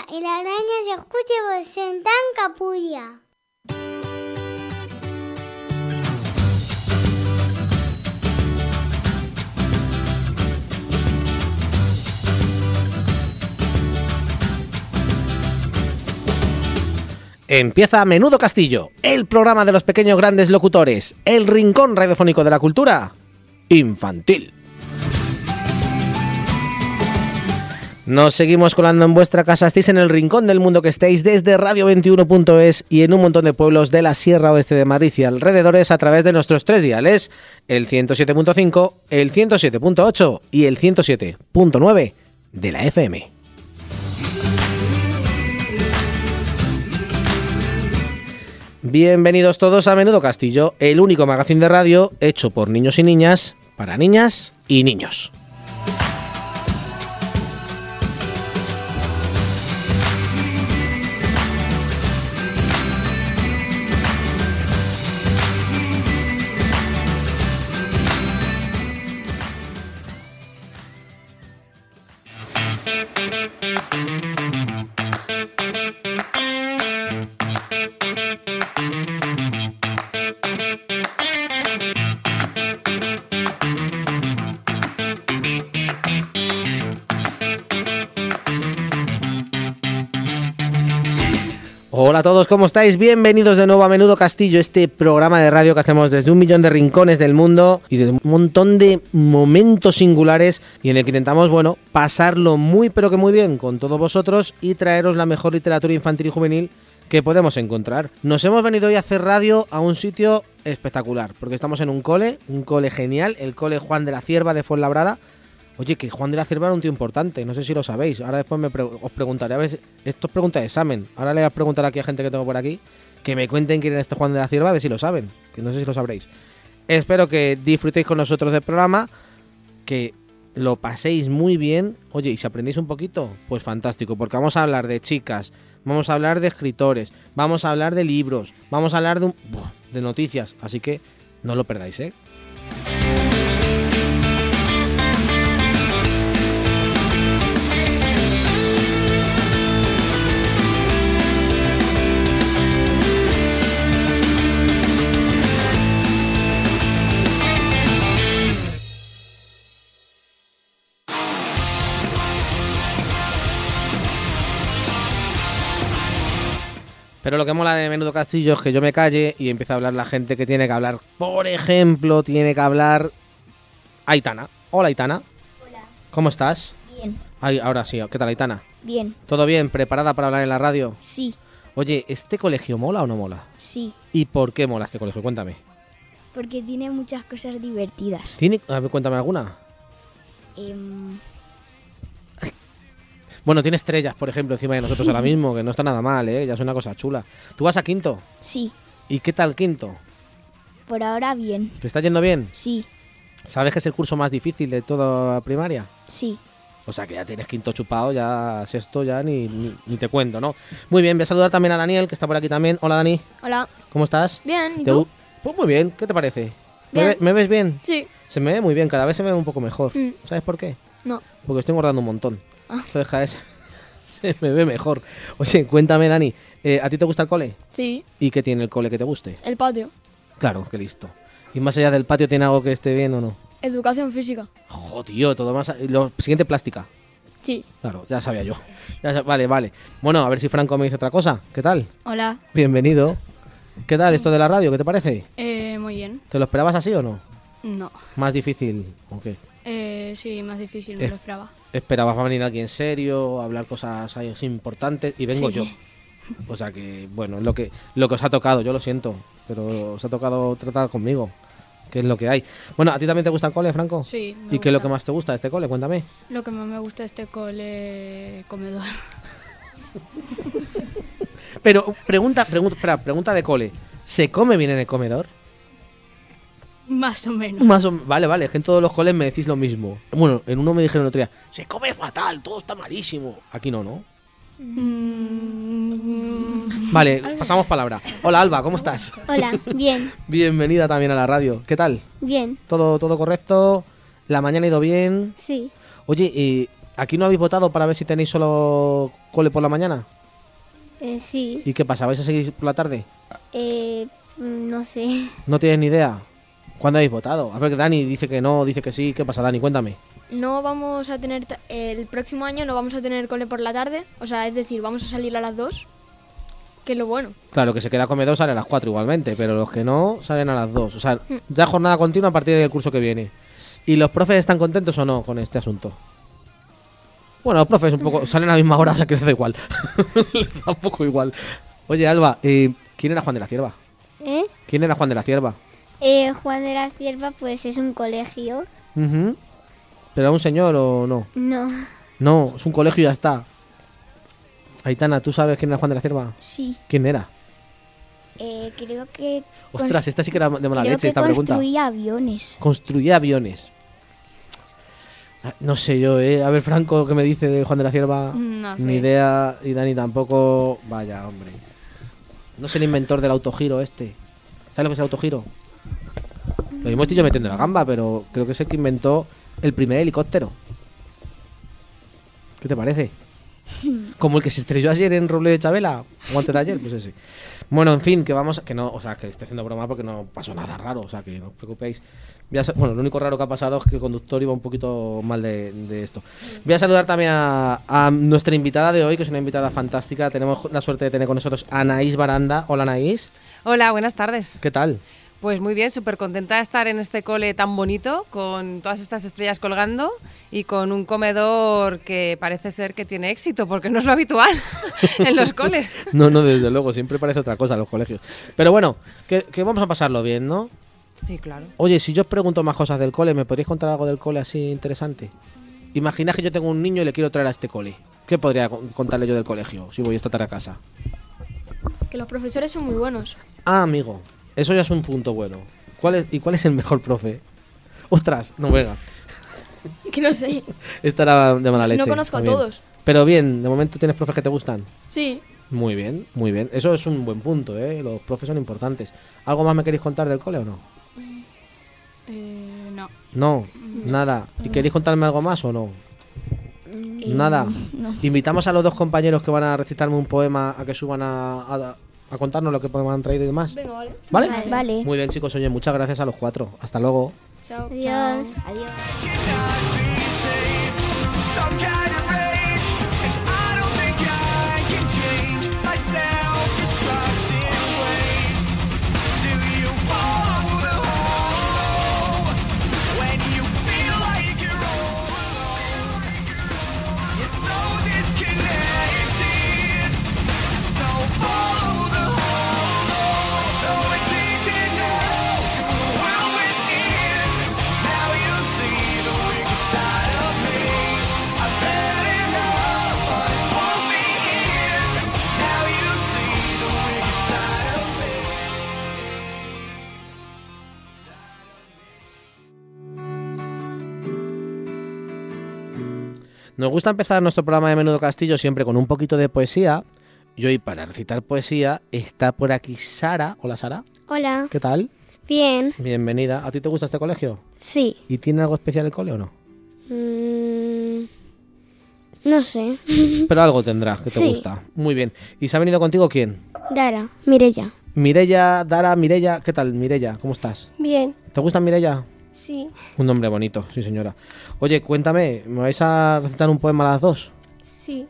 capulla y araña se escucha por sentar capulla. Empieza Menudo Castillo, el programa de los pequeños grandes locutores, el rincón radiofónico de la cultura infantil. Nos seguimos colando en vuestra casa, estéis en el rincón del mundo que estéis desde radio21.es y en un montón de pueblos de la Sierra Oeste de Madrid y alrededores a través de nuestros tres diales, el 107.5, el 107.8 y el 107.9 de la FM. Bienvenidos todos a Menudo Castillo, el único magazine de radio hecho por niños y niñas, para niñas y niños. A todos, ¿cómo estáis? Bienvenidos de nuevo a Menudo Castillo, este programa de radio que hacemos desde un millón de rincones del mundo y de un montón de momentos singulares y en el que intentamos, bueno, pasarlo muy pero que muy bien con todos vosotros y traeros la mejor literatura infantil y juvenil que podemos encontrar. Nos hemos venido hoy a hacer radio a un sitio espectacular, porque estamos en un cole, un cole genial, el cole Juan de la Cierva de Fuenlabrada, Oye, que Juan de la Cierva era un tío importante, no sé si lo sabéis. Ahora después me os preguntaré, a ver, esto es pregunta de examen. Ahora le voy a preguntar aquí a gente que tengo por aquí que me cuenten quién es este Juan de la Cierva, a ver si lo saben, que no sé si lo sabréis. Espero que disfrutéis con nosotros del programa, que lo paséis muy bien. Oye, y si aprendéis un poquito, pues fantástico, porque vamos a hablar de chicas, vamos a hablar de escritores, vamos a hablar de libros, vamos a hablar de, un, de noticias, así que no lo perdáis, ¿eh? Pero lo que mola de Menudo Castillo es que yo me calle y empieza a hablar la gente que tiene que hablar. Por ejemplo, tiene que hablar Aitana. Hola, Aitana. Hola. ¿Cómo estás? Bien. Ay, ahora sí. ¿Qué tal, Aitana? Bien. ¿Todo bien? ¿Preparada para hablar en la radio? Sí. Oye, ¿este colegio mola o no mola? Sí. ¿Y por qué mola este colegio? Cuéntame. Porque tiene muchas cosas divertidas. ¿Tiene... A ver, cuéntame alguna. Em, Bueno, tiene estrellas, por ejemplo, encima de nosotros ahora mismo, que no está nada mal, ¿eh? Ya es una cosa chula. ¿Tú vas a quinto? sí. ¿Y qué tal quinto? Por ahora bien. ¿Te está yendo bien? Sí. ¿Sabes que es el curso más difícil de toda primaria? Sí. O sea que ya tienes quinto chupado, ya sexto, ya ni, ni, ni te cuento, ¿no? Muy bien, voy a saludar también a Daniel, que está por aquí también. Hola Dani, Hola. ¿cómo estás? Bien, ¿y ¿Te tú? Pues muy bien, ¿qué te parece? ¿Me, Bien. ve- me ves bien? Sí. Se me ve muy bien, cada vez se me ve un poco mejor. Mm. ¿Sabes por qué? No. Porque estoy engordando un montón. Ah. Entonces, se me ve mejor. Oye, cuéntame, Dani, ¿eh, ¿a ti te gusta el cole? Sí. ¿Y qué tiene el cole que te guste? El patio. Claro, que listo. ¿Y más allá del patio tiene algo que esté bien o no? Educación física. Joder, todo más... Lo siguiente, plástica. Sí. Claro, ya sabía yo. Ya Vale, vale. Bueno, a ver si Franco me dice otra cosa. ¿Qué tal? Hola. Bienvenido. ¿Qué tal esto de la radio? ¿Qué te parece? Eh, muy bien. ¿Te lo esperabas así o no? No. Más difícil. ¿O qué? Eh, sí, más difícil, me Eh. lo esperaba. Esperabas va a venir alguien serio, a hablar cosas así importantes y vengo Sí. yo. O sea que, bueno, es lo que, lo que os ha tocado, yo lo siento, pero os ha tocado tratar conmigo, que es lo que hay. Bueno, ¿a ti también te gusta el cole, Franco? Sí. me ¿Y qué es lo que más te gusta de este cole? Cuéntame. Lo que más me gusta de este cole comedor. Pero, pregunta, pregunta, espera, pregunta de cole. ¿Se come bien en el comedor? Más o menos. Más o- vale, vale, es que en todos los coles me decís lo mismo. Bueno, en uno me dijeron el otro día, se come fatal, todo está malísimo. Aquí no, ¿no? Mm, Vale, pasamos palabra. Hola Alba, ¿cómo estás? Hola. Bien. Bienvenida también a la radio. ¿Qué tal? Bien. ¿Todo, todo correcto? ¿La mañana ha ido bien? Sí. Oye, eh, ¿Aquí no habéis votado para ver si tenéis solo cole por la mañana? Eh, sí. ¿Y qué pasa? ¿Vais a seguir por la tarde? Eh, no sé. ¿No tienes ni idea? ¿Cuándo habéis votado? A ver, Dani dice que no, dice que sí. ¿Qué pasa, Dani? Cuéntame. No vamos a tener, el próximo año no vamos a tener cole por la tarde, o sea, es decir, vamos a salir a las 2, que es lo bueno. Claro, que se queda comedor sale a las 4 igualmente, pero los que no salen a las 2. O sea, ya jornada continua a partir del curso que viene. ¿Y los profes están contentos o no con este asunto? Bueno, los profes un poco salen a la misma hora, o sea que les da igual. les da un poco igual. Oye, Alba, eh, ¿quién era Juan de la Cierva? ¿Eh? ¿Quién era Juan de la Cierva? Eh, Juan de la Cierva, pues es un colegio. ¿Pero era un señor o no? No. No, es un colegio y ya está. Aitana, ¿tú sabes quién era Juan de la Cierva? Sí. ¿Quién era? Eh, creo que. Ostras, esta sí que era de mala creo leche que esta pregunta. construía aviones. Construía aviones. No sé yo, ¿eh? A ver, Franco, ¿qué me dice de Juan de la Cierva? No sé. Ni idea. Y Dani tampoco. Vaya, hombre. No es el inventor del autogiro este. ¿Sabes lo que es el autogiro? Lo mismo estoy yo metiendo la gamba, pero creo que es el que inventó el primer helicóptero. ¿Qué te parece? Como el que se estrelló ayer en Roble de Chabela, o antes de ayer, pues ese. Bueno, en fin, que vamos, a- que no, o sea, que estoy haciendo broma porque no pasó nada raro, o sea, que no os preocupéis. A bueno, lo único raro que ha pasado es que el conductor iba un poquito mal de, de esto. Voy a saludar también a, a nuestra invitada de hoy, que es una invitada fantástica. Tenemos la suerte de tener con nosotros a Anaís Baranda. Hola, Anaís. Hola, buenas tardes. ¿Qué tal? Pues muy bien, súper contenta de estar en este cole tan bonito, con todas estas estrellas colgando y con un comedor que parece ser que tiene éxito, porque no es lo habitual en los coles. No, no, desde luego, siempre parece otra cosa en los colegios. Pero bueno, que, que vamos a pasarlo bien, ¿no? Sí, claro. Oye, si yo os pregunto más cosas del cole, ¿me podríais contar algo del cole así interesante? Imagina que yo tengo un niño y le quiero traer a este cole. ¿Qué podría con- contarle yo del colegio si voy esta tarde a casa? Que los profesores son muy buenos. Ah, amigo, eso ya es un punto bueno. ¿Cuál es, ¿Y cuál es el mejor profe? Ostras, no venga. Que no sé. Estará de mala leche. No conozco a todos. Pero bien, de momento tienes profes que te gustan. Sí. Muy bien, muy bien. Eso es un buen punto, ¿eh? Los profes son importantes. ¿Algo más me queréis contar del cole o no? Eh, no. No, nada. ¿Y queréis contarme algo más o no? Nada. Invitamos a los dos compañeros que van a recitarme un poema a que suban a, a- a contarnos lo que han traído y demás. Venga, vale. ¿Vale? Vale. Muy bien, chicos. Oye, muchas gracias a los cuatro. Hasta luego. Chao. Adiós. Adiós. Nos gusta empezar nuestro programa de Menudo Castillo siempre con un poquito de poesía. Y hoy, para recitar poesía, está por aquí Sara. Hola, Sara. Hola. ¿Qué tal? Bien. Bienvenida. ¿A ti te gusta este colegio? Sí. ¿Y tiene algo especial el cole o no? Mm, no sé. Pero algo tendrá que te Sí. gusta. Muy bien. ¿Y se ha venido contigo quién? Dara, Mirella. Mirella, Dara, Mirella. ¿Qué tal, Mirella? ¿Cómo estás? Bien, ¿Te gusta Mirella? Sí, Un nombre bonito, sí señora. Oye, cuéntame, ¿me vais a recitar un poema a las dos? sí.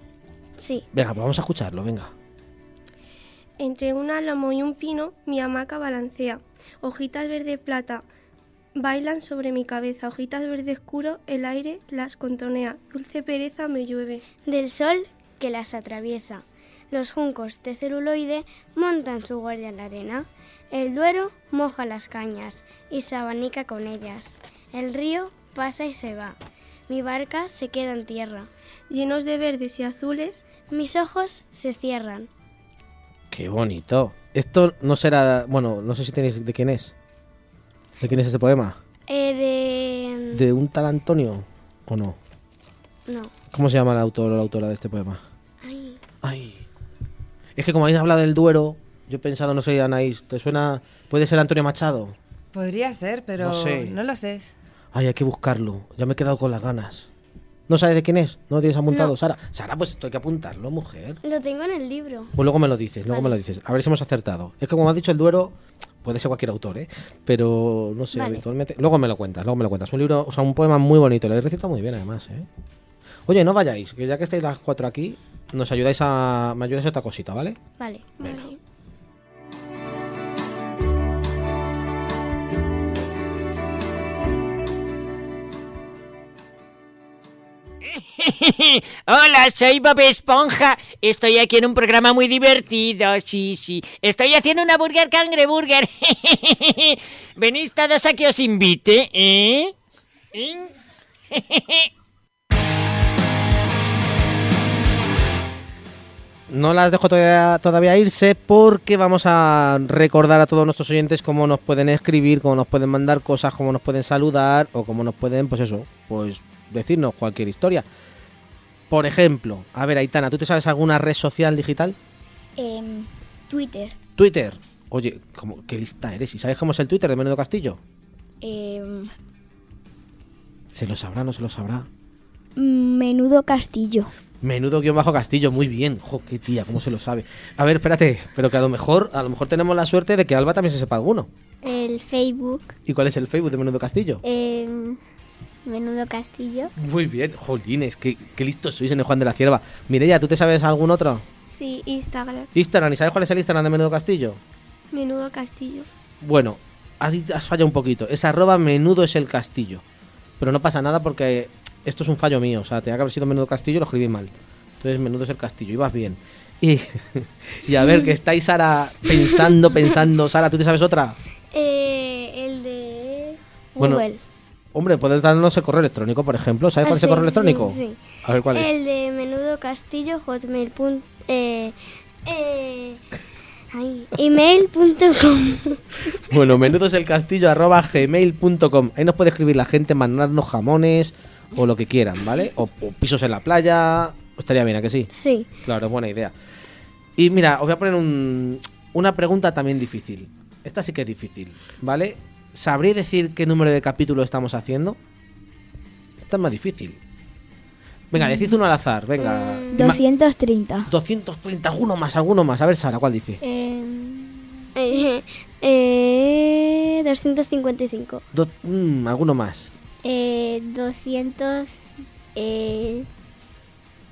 Sí. Venga, pues vamos a escucharlo, venga. Entre un álamo y un pino mi hamaca balancea. Hojitas verde plata bailan sobre mi cabeza. Hojitas verde oscuro el aire las contonea. Dulce pereza me llueve. Del sol que las atraviesa. Los juncos de celuloide montan su guardia en la arena. El duero moja las cañas y se abanica con ellas. El río pasa y se va. Mi barca se queda en tierra. Llenos de verdes y azules, Mis ojos se cierran. Qué bonito. Esto no será, bueno, no sé si tenéis de quién es. ¿De quién es este poema? Eh, de... ¿De un tal Antonio o no? No. ¿Cómo se llama el autor o la autora de este poema? Ay, Ay. Es que como habéis hablado del Duero, yo he pensado, no sé, Anaís, ¿te suena? ¿Puede ser Antonio Machado? Podría ser, pero No sé. no lo sé. Ay, hay que buscarlo. Ya me he quedado con las ganas. ¿No sabes de quién es? ¿No lo tienes apuntado, Sara? Sara, pues esto hay que apuntarlo, mujer. Lo tengo en el libro. Pues luego me lo dices, luego me lo dices. A ver si hemos acertado. Es que como has dicho, el Duero puede ser cualquier autor, ¿eh? Pero no sé, Vale. habitualmente. Luego me lo cuentas, luego me lo cuentas. Un libro, o sea, un poema muy bonito. Lo he recitado muy bien, además, ¿eh? Oye, no vayáis, que ya que estáis las cuatro aquí, nos ayudáis a. Me ayudáis a otra cosita, ¿vale? Vale. Vale. Hola, soy Bob Esponja. Estoy aquí en un programa muy divertido. Sí, sí. Estoy haciendo una burger cangreburger. Venís todos a que os invite, ¿eh? ¿Eh? No las dejo todavía, todavía irse porque vamos a recordar a todos nuestros oyentes cómo nos pueden escribir, cómo nos pueden mandar cosas, cómo nos pueden saludar o cómo nos pueden, pues eso, pues decirnos cualquier historia. Por ejemplo, a ver, Aitana, ¿tú te sabes alguna red social digital? Em, Twitter. Twitter. Oye, ¿cómo, ¿qué lista eres? ¿Y sabes cómo es el Twitter de Menudo Castillo? Em, ¿Se lo sabrá no se lo sabrá? menudo castillo. Menudo guion bajo Castillo, muy bien. Jo, qué tía, cómo se lo sabe. A ver, espérate, pero que a lo mejor, a lo mejor tenemos la suerte de que Alba también se sepa alguno. El Facebook. ¿Y cuál es el Facebook de Menudo Castillo? em, menudo castillo. Muy bien, jolines, qué, qué listos sois en el Juan de la Cierva. Mireya, ¿tú te sabes algún otro? Sí, Instagram. Instagram, ¿y sabes cuál es el Instagram de Menudo Castillo? Menudo castillo. Bueno, has, has fallado un poquito. Es arroba menudo es el castillo. Pero no pasa nada porque esto es un fallo mío. O sea, tenía que haber sido menudo castillo y lo escribí mal. Entonces, menudo es el castillo. Ibas bien. Y, y a ver, que estáis, Sara, pensando, pensando. Sara, ¿tú te sabes otra? Eh, el de Bueno, Google. Hombre, puedes darnos el correo electrónico, por ejemplo. ¿Sabes Ah, cuál es el sí, correo electrónico? sí, sí. A ver cuál el es. de menudo castillo hotmail. eh, eh, email.com. Bueno, menudo es el castillo arroba gmail.com. Ahí nos puede escribir la gente, mandarnos jamones o lo que quieran, ¿vale? O, o pisos en la playa. Estaría bien, ¿a que sí? Sí. Claro, es buena idea. Y mira, os voy a poner un- una pregunta también difícil. Esta sí que es difícil, ¿vale? ¿Sabré decir qué número de capítulo estamos haciendo? Está más difícil. Venga, decid uno al azar, venga. 230. 230, alguno más, alguno más. A ver, Sara, ¿cuál dice? Eh, eh, eh, 255. Do, ¿Alguno más? 200...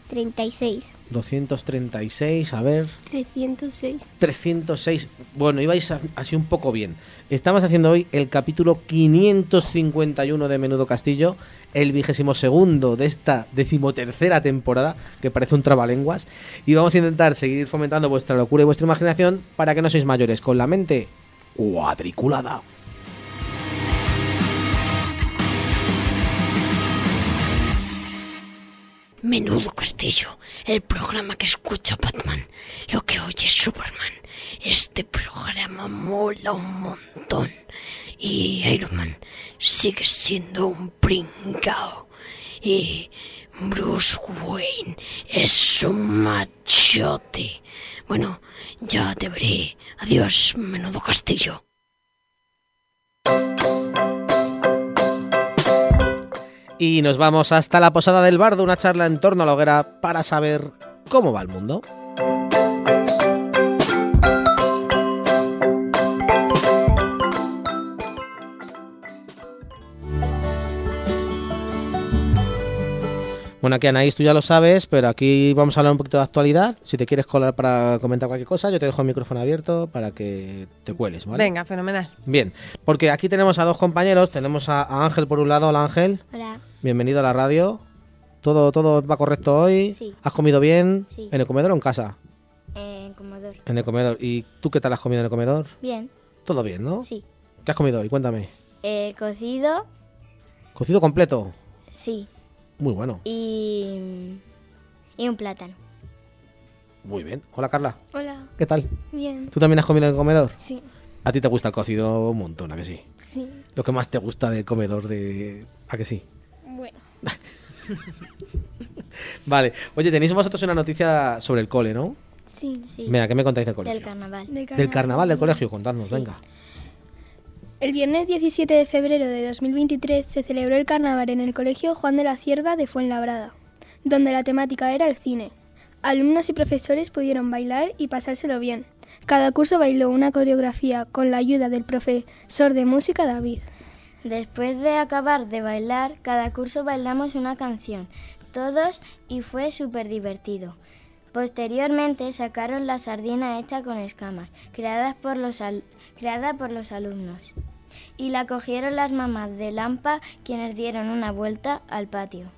36. 236, a ver. 306. 306. Bueno, ibais así un poco bien. Estamos haciendo hoy el capítulo 551 de Menudo Castillo, el vigésimo segundo de esta decimotercera temporada, que parece un trabalenguas. Y vamos a intentar seguir fomentando vuestra locura y vuestra imaginación para que no sois mayores con la mente cuadriculada. Menudo castillo, el programa que escucha Batman, lo que oye Superman. Este programa mola un montón. Y Iron Man sigue siendo un pringao. Y Bruce Wayne es un machote. Bueno, ya te veré. Adiós, menudo castillo. Y nos vamos hasta la posada del bardo, una charla en torno a la hoguera para saber cómo va el mundo. Bueno, aquí Anaís, tú ya lo sabes, pero aquí vamos a hablar un poquito de actualidad. Si te quieres colar para comentar cualquier cosa, yo te dejo el micrófono abierto para que te cueles, ¿vale? Venga, fenomenal. Bien, porque aquí tenemos a dos compañeros. Tenemos a, a Ángel por un lado. Hola Ángel, Hola. Bienvenido a la radio. ¿Todo, todo va correcto hoy? Sí. ¿Has comido bien? Sí. ¿En el comedor o en casa? En Comodoro. En el comedor. ¿Y tú qué tal has comido en el comedor? Bien. Todo bien, ¿no? Sí. ¿Qué has comido hoy? Cuéntame. Eh, cocido. Cocido completo. Sí. Muy bueno. Y. Y un plátano. Muy bien. Hola Carla. Hola. ¿Qué tal? Bien. ¿Tú también has comido en el comedor? Sí. A ti te gusta el cocido un montón, ¿a que sí? Sí. Lo que más te gusta del comedor de... ¿A que sí? Bueno. Vale. Oye, tenéis vosotros una noticia sobre el cole, ¿no? Sí. Sí. Mira, ¿qué me contáis del colegio? Del carnaval. Del Del carnaval del colegio, contadnos, Sí. venga. El viernes 17 de febrero de 2023 se celebró el carnaval en el Colegio Juan de la Cierva de Fuenlabrada, donde la temática era el cine. Alumnos y profesores pudieron bailar y pasárselo bien. Cada curso bailó una coreografía con la ayuda del profesor de música David. Después de acabar de bailar, cada curso bailamos una canción, todos, y fue súper divertido. Posteriormente sacaron la sardina hecha con escamas, creadas por los creada por los alumnos. Y la cogieron las mamás de Lampa, quienes dieron una vuelta al patio.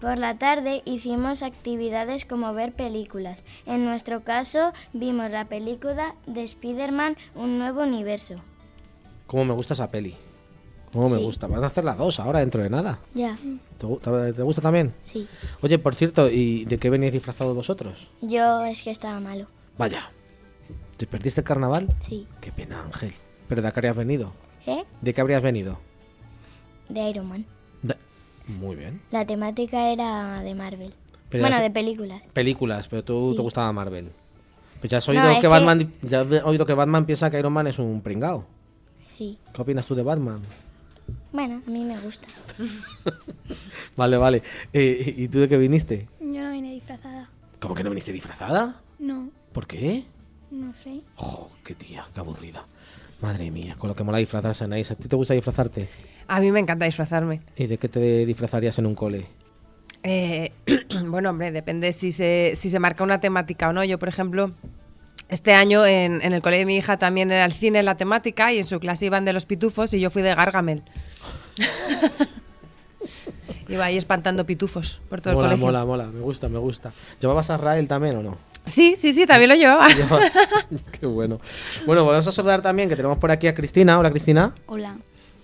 Por la tarde hicimos actividades como ver películas. En nuestro caso, vimos la película de Spider-Man Un nuevo universo. ¿Cómo me gusta esa peli? ¿Cómo me Sí. gusta? Van a hacer las dos ahora dentro de nada. Ya, ¿Te, gu- te- gusta también? sí. Oye, por cierto, ¿y de qué venís disfrazados vosotros? Yo es que estaba malo. Vaya. ¿Te perdiste el carnaval? Sí. Qué pena, Ángel. ¿Pero de qué habrías venido? ¿Eh? ¿De qué habrías venido? De Iron Man. De- Muy bien. La temática era de Marvel. Pero bueno, de películas. Películas, pero tú Sí. te gustaba Marvel. Pues ya has No, oído es que que- Batman ya has oído que Batman piensa que Iron Man es un pringao. Sí. ¿Qué opinas tú de Batman? Bueno, a mí me gusta. Vale, vale. Eh, ¿Y tú de qué viniste? Yo no vine disfrazada. ¿Cómo que no viniste disfrazada? No, ¿Por qué? no sé. Oh, qué tía, qué aburrida. Madre mía, con lo que mola disfrazarse, Anaís. ¿A ti te gusta disfrazarte? A mí me encanta disfrazarme. ¿Y de qué te disfrazarías en un cole? Eh, bueno, hombre, depende si se, si se marca una temática o no. Yo, por ejemplo, este año en, en el colegio de mi hija también era el cine la temática y en su clase iban de los pitufos y yo fui de Gargamel. Iba ahí espantando pitufos por todo mola, el colegio. mola, mola. Me gusta, me gusta. ¿Llevabas a Rael también o no? Sí, sí, sí, también lo llevaba. Qué bueno. Bueno, vamos a saludar también que tenemos por aquí a Cristina. Hola, Cristina. Hola,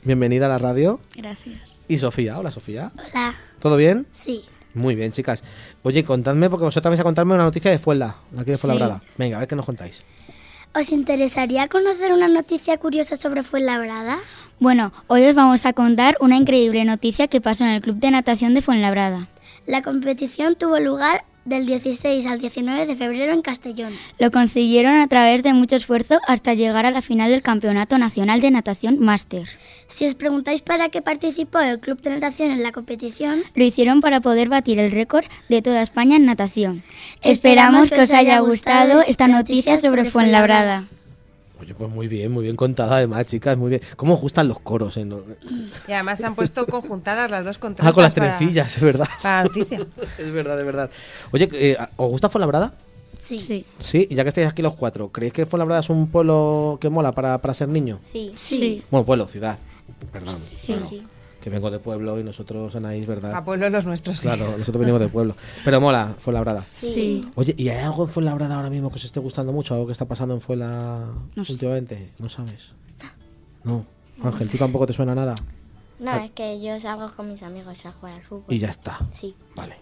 Bienvenida a la radio. gracias. Y Sofía. Hola, Sofía. Hola. ¿Todo bien? Sí. Muy bien, chicas. Oye, contadme, porque vosotros vais a contarme una noticia de Fuenla, aquí de Fuenlabrada. Venga, a ver qué nos contáis. ¿Os interesaría conocer una noticia curiosa sobre Fuenlabrada? Bueno, hoy os vamos a contar una increíble noticia que pasó en el Club de Natación de Fuenlabrada. La competición tuvo lugar del 16 al 19 de febrero en Castellón. Lo consiguieron a través de mucho esfuerzo hasta llegar a la final del Campeonato Nacional de Natación Máster. Si os preguntáis para qué participó el Club de Natación en la competición, Lo hicieron para poder batir el récord de toda España en natación. Esperamos que os haya gustado esta noticia sobre Fuenlabrada. Oye, pues muy bien, muy bien contada además, chicas, muy bien. ¿Cómo gustan los coros? En los- Y además se han puesto conjuntadas las dos con Ah, con las trencillas, es verdad. Para la noticia. es verdad, es verdad. Oye, eh, ¿os gusta Fuenlabrada? sí. Sí. Sí, y ya que estáis aquí los cuatro, ¿creéis que Fuenlabrada es un pueblo que mola para, para ser niño? Sí. Sí. Bueno, pueblo, ciudad. Perdón. Sí, Bueno, sí. Que vengo de pueblo y nosotros, Anaís, ¿verdad? A pueblos los nuestros. sí. Claro, nosotros venimos de pueblo. Pero mola, Fuenlabrada. Sí. Oye, ¿y hay algo en Fuenlabrada ahora mismo que os esté gustando mucho? ¿Algo que está pasando en Fuenla No sé. últimamente? ¿No sabes? No. Ángel, ¿tú tampoco te suena nada? No, es que yo salgo con mis amigos a jugar al fútbol. Y ya está. Sí. Vale.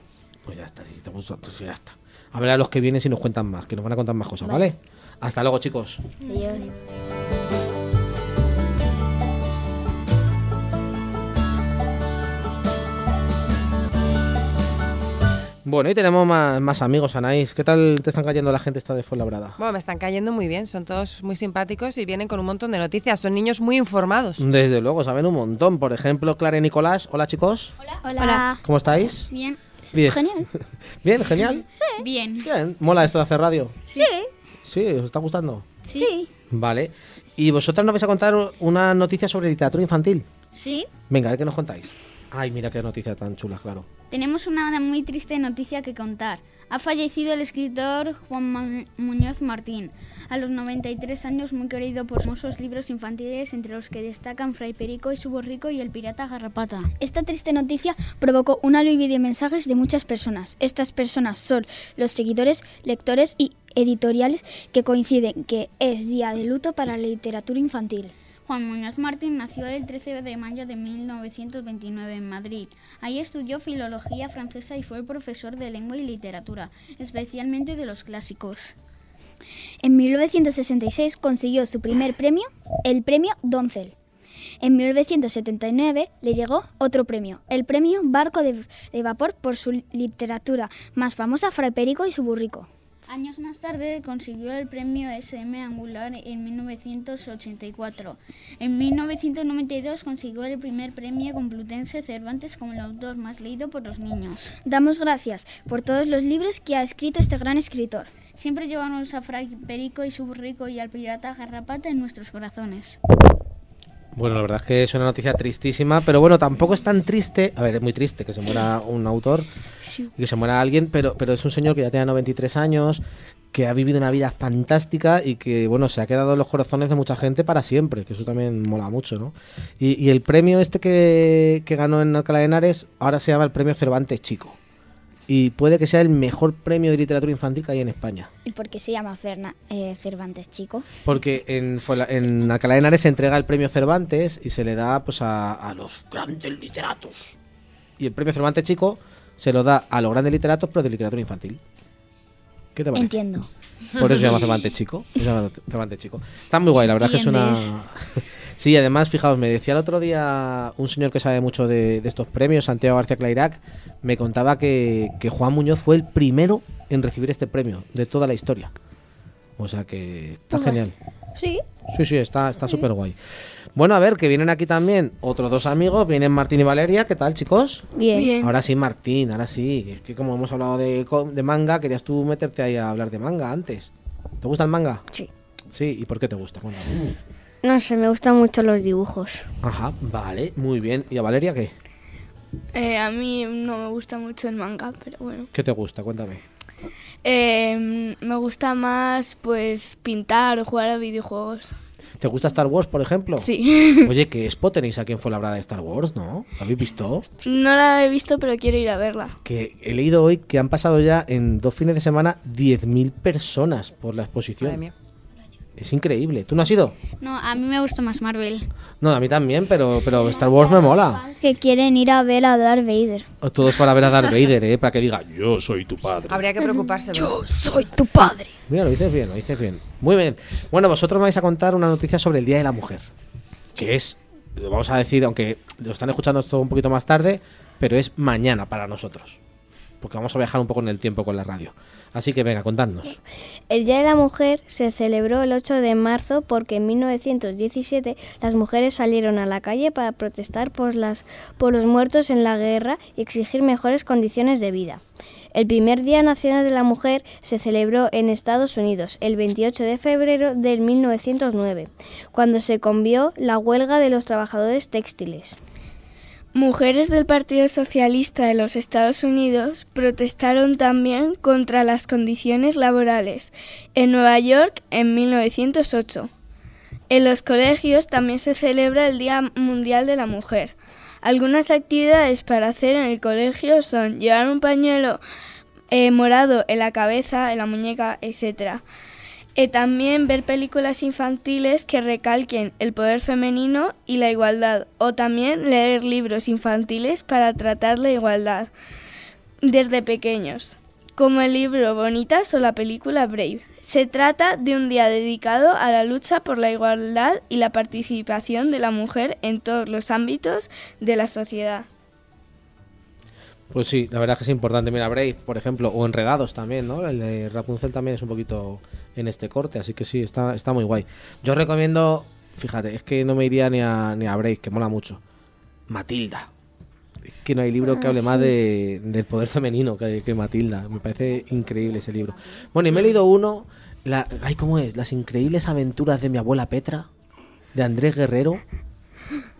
Pues ya está, si te gusta, pues ya está. A ver a los que vienen si nos cuentan más, que nos van a contar más cosas, ¿vale? Hasta luego, chicos. Adiós. Bueno, y tenemos más, más amigos, Anaís. ¿Qué tal te están cayendo la gente esta de Fuenlabrada? Bueno, me están cayendo muy bien, son todos muy simpáticos y vienen con un montón de noticias. Son niños muy informados. Desde luego, saben un montón. Por ejemplo, Clara y Nicolás. Hola, chicos. Hola. ¿Cómo estáis? Bien. Bien. Genial. Bien, genial. Bien. Bien. ¿Mola esto de hacer radio? Sí. Sí, ¿os está gustando? Sí. Vale. ¿Y vosotras nos vais a contar una noticia sobre literatura infantil? Sí. Venga, a ver qué nos contáis. Ay, mira qué noticia tan chula, claro. Tenemos una muy triste noticia que contar. Ha fallecido el escritor Juan Muñoz Martín, a los 93 años muy querido por famosos libros infantiles entre los que destacan Fray Perico y su borrico y El pirata Garrapata. Esta triste noticia provocó un alivio de mensajes de muchas personas. Estas personas son los seguidores, lectores y editoriales que coinciden que es día de luto para la literatura infantil. Juan Muñoz Martín nació el 13 de mayo de 1929 en Madrid. Ahí estudió filología francesa y fue profesor de lengua y literatura, especialmente de los clásicos. En 1966 consiguió su primer premio, el premio Doncel. En 1979 le llegó otro premio, el premio Barco de, de Vapor por su literatura más famosa, Fray Perico y su burrico. Años más tarde consiguió el premio SM Angular en 1984. En 1992 consiguió el primer premio Complutense Cervantes como el autor más leído por los niños. Damos gracias por todos los libros que ha escrito este gran escritor. Siempre llevamos a Fray Perico y su burrico y al pirata Garrapata en nuestros corazones. Bueno, la verdad es que es una noticia tristísima, pero bueno, tampoco es tan triste. A ver, es muy triste que se muera un autor y que se muera alguien, pero, pero es un señor que ya tiene 93 años, que ha vivido una vida fantástica y que, bueno, se ha quedado en los corazones de mucha gente para siempre, que eso también mola mucho, ¿no? Y, y el premio este que, que ganó en Alcalá de Henares ahora se llama el Premio Cervantes Chico. Y puede que sea el mejor premio de literatura infantil que hay en España. ¿Y por qué se llama Ferna- eh, Cervantes Chico? Porque en, en Alcalá de Henares se entrega el premio Cervantes y se le da pues a, a los grandes literatos. Y el premio Cervantes chico se lo da a los grandes literatos, pero de literatura infantil. ¿Qué te parece? Entiendo. Por eso se llama Cervantes chico. se llama Cervantes chico. Está muy guay, la verdad que es una... Sí, además, fijaos, me decía el otro día un señor que sabe mucho de, de estos premios, Santiago García Clairac, me contaba que, que Juan Muñoz fue el primero en recibir este premio de toda la historia. O sea que está genial. Sí. Sí, sí, está está súper guay. Bueno, a ver, que vienen aquí también otros dos amigos, vienen Martín y Valeria. ¿Qué tal, chicos? Bien. Bien. Ahora sí, Martín, ahora sí. Es que como hemos hablado de, co- de manga, querías tú meterte ahí a hablar de manga antes. ¿Te gusta el manga? Sí. Sí, ¿y por qué te gusta? Cuéntame. No sé, me gustan mucho los dibujos. Ajá, vale, muy bien. ¿Y a Valeria qué? Eh, a mí no me gusta mucho el manga, pero bueno. ¿Qué te gusta? Cuéntame. Eh, me gusta más pues pintar o jugar a videojuegos. ¿Te gusta Star Wars, por ejemplo? Sí. Oye, que Expo tenéis aquí en Fuenlabrada de Star Wars, ¿no? ¿Lo habéis visto? No la he visto, pero quiero ir a verla. Que he leído hoy que han pasado ya en dos fines de semana 10.000 personas por la exposición. Madre mía. Es increíble. ¿Tú no has ido? No, a mí me gusta más Marvel. No, a mí también, pero, pero Star Wars me mola. Que quieren ir a ver a Darth Vader. Todos para ver a Darth Vader, ¿eh? Para que diga, yo soy tu padre. Habría que preocuparse. ¿verdad? soy tu padre. Mira, lo dices bien, lo dices bien. Muy bien. Bueno, vosotros me vais a contar una noticia sobre el Día de la Mujer. Que es, lo vamos a decir, aunque lo están escuchando esto un poquito más tarde, pero es mañana para nosotros. Porque vamos a viajar un poco en el tiempo con la radio. Así que venga, contadnos. El Día de la Mujer se celebró el 8 de marzo porque en 1917 las mujeres salieron a la calle para protestar por, las, por los muertos en la guerra y exigir mejores condiciones de vida. El primer Día Nacional de la Mujer se celebró en Estados Unidos el 28 de febrero del 1909, cuando se convió la huelga de los trabajadores textiles. Mujeres del Partido Socialista de los Estados Unidos protestaron también contra las condiciones laborales en Nueva York en 1908. En los colegios también se celebra el Día Mundial de la Mujer. Algunas actividades para hacer en el colegio son llevar un pañuelo eh, morado en la cabeza, en la muñeca, etc. Eh, también ver películas infantiles que recalquen el poder femenino y la igualdad, o también leer libros infantiles para tratar la igualdad desde pequeños, como el libro Bonitas o la película Brave. Se trata de un día dedicado a la lucha por la igualdad y la participación de la mujer en todos los ámbitos de la sociedad. Pues sí, la verdad es que es importante. Mira, Brave, por ejemplo, o Enredados también, ¿no? El de Rapunzel también es un poquito en este corte, así que sí, está, está muy guay. Yo recomiendo, fíjate, es que no me iría ni a, ni a Brave, que mola mucho. Matilda. Es que no hay libro que hable más de, del poder femenino que, que Matilda. Me parece increíble ese libro. Bueno, y me he leído uno, la, ay, ¿cómo es? Las increíbles aventuras de mi abuela Petra, de Andrés Guerrero,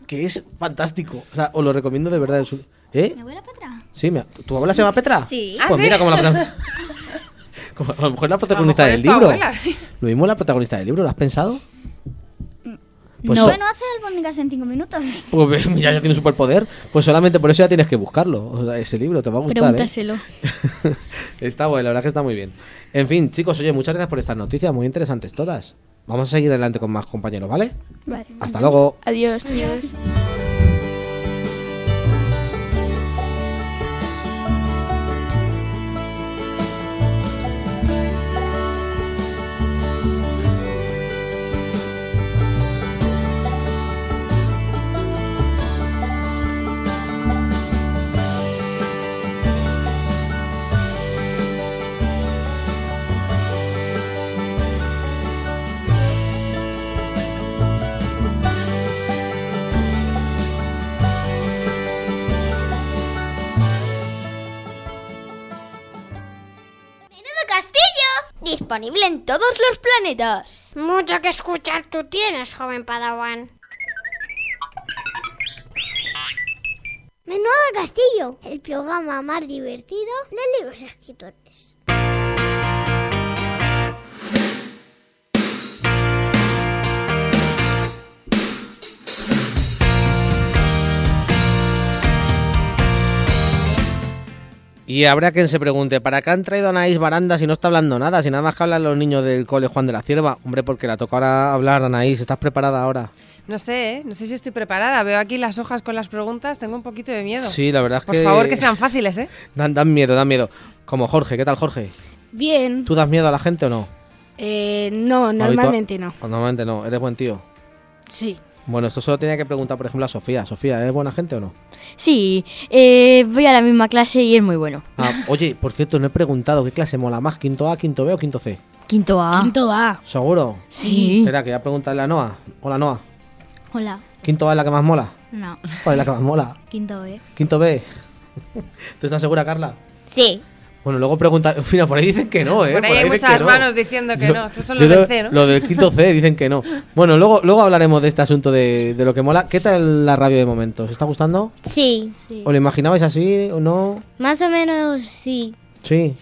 que es fantástico. O sea, os lo recomiendo de verdad. ¿Eh? ¿Mi abuela Petra? Sí, me- ¿tu abuela se llama Petra? Sí. Pues mira, como la como a lo mejor la protagonista mejor del libro. abuela. Lo mismo la protagonista del libro, ¿lo has pensado? Pues no. so- Bueno, hace albóndigas en cinco minutos. Pues mira, ya tiene un superpoder. Pues solamente por eso ya tienes que buscarlo. O sea, ese libro te va a gustar. ¿eh? Pregúntaselo. está bueno, la verdad que está muy bien. En fin, chicos, oye, muchas gracias por estas noticias, muy interesantes todas. Vamos a seguir adelante con más compañeros, ¿vale? Vale. Hasta luego. Adiós. Adiós. Disponible en todos los planetas. Mucho que escuchar tú tienes, joven Padawan. Menudo Castillo, el programa más divertido de libros escritores. Y habrá quien se pregunte, ¿para qué han traído a Anaís Baranda si no está hablando nada? Si nada más que hablan los niños del cole Juan de la Cierva. Hombre, porque la toca ahora hablar, Anaís. ¿Estás preparada ahora? No sé, ¿eh? no sé si estoy preparada. Veo aquí las hojas con las preguntas, tengo un poquito de miedo. Sí, la verdad es Por que... favor, que sean fáciles, ¿eh? Dan, dan miedo, dan miedo. Como Jorge, ¿qué tal Jorge? Bien. ¿Tú das miedo a la gente o no? Eh, no, normalmente no. Normalmente no, eres buen tío. Sí. Bueno, esto solo tenía que preguntar, por ejemplo, a Sofía. Sofía, ¿es buena gente o no? Sí, eh, voy a la misma clase y es muy bueno. Ah, oye, por cierto, no he preguntado qué clase mola más, quinto A, quinto B o quinto C. Quinto A. Quinto A. ¿Seguro? Sí. Espera, que voy a preguntarle a Noa. Hola, Noa. Hola. ¿Quinto A es la que más mola? No. ¿Cuál es la que más mola? Quinto B. ¿Quinto B? ¿Tú estás segura, Carla? Sí. Bueno, luego preguntar. Mira, por ahí dicen que no, ¿eh? Por ahí hay muchas que no. manos diciendo que Yo- no. Estos son los del lo- C, ¿no? Lo del quinto C dicen que no. Bueno, luego, luego hablaremos de este asunto de, de lo que mola. ¿Qué tal la radio de momento? ¿Os está gustando? Sí. ¿O lo imaginabais así o no? Más o menos sí. Sí.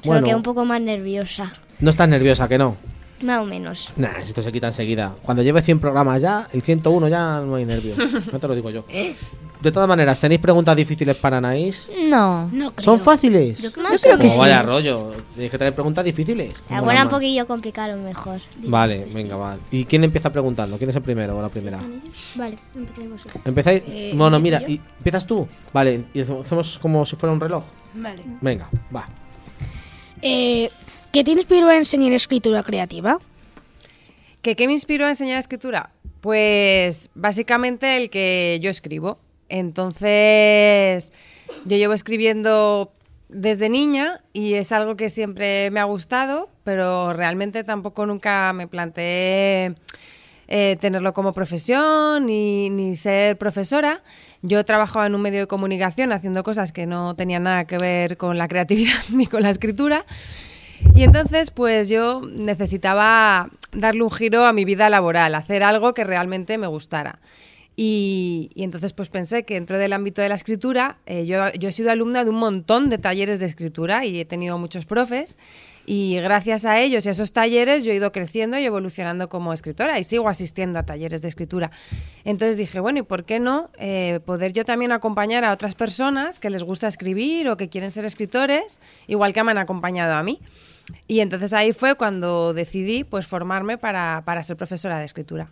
Solo Bueno, que un poco más nerviosa. no estás nerviosa, que no. Más o menos. Nah, si esto se quita enseguida. Cuando lleve 100 programas ya, el 101 ya no hay nervios. No te lo digo yo. De todas maneras, ¿tenéis preguntas difíciles para Anaís? No. ¿Son fáciles? Yo creo que Como sí. vaya rollo. Tienes que tener preguntas difíciles. Alguna un poquillo complicaron mejor. Vale, venga, va. ¿Y quién empieza preguntando? ¿Quién es el primero o la primera? Vale, empecemos. ¿Empezáis? Eh, bueno, ¿empiezo mira, yo? y- ¿empiezas tú? Vale, y hacemos como si fuera un reloj. Vale. Venga, va. Eh, ¿Qué te inspiró a enseñar escritura creativa? ¿Que ¿Qué me inspiró a enseñar escritura? Pues básicamente el que yo escribo. Entonces, yo llevo escribiendo desde niña y es algo que siempre me ha gustado, pero realmente tampoco nunca me planteé eh, tenerlo como profesión ni, ni ser profesora. Yo trabajaba en un medio de comunicación haciendo cosas que no tenían nada que ver con la creatividad ni con la escritura. Y entonces, pues yo necesitaba darle un giro a mi vida laboral, hacer algo que realmente me gustara. Y, entonces pues pensé que dentro del ámbito de la escritura, eh, yo, yo he sido alumna de un montón de talleres de escritura y he tenido muchos profes y gracias a ellos y a esos talleres yo he ido creciendo y evolucionando como escritora y sigo asistiendo a talleres de escritura. Entonces dije, bueno, ¿y por qué no eh, poder yo también acompañar a otras personas que les gusta escribir o que quieren ser escritores, igual que me han acompañado a mí? Y entonces ahí fue cuando decidí pues formarme para, para ser profesora de escritura.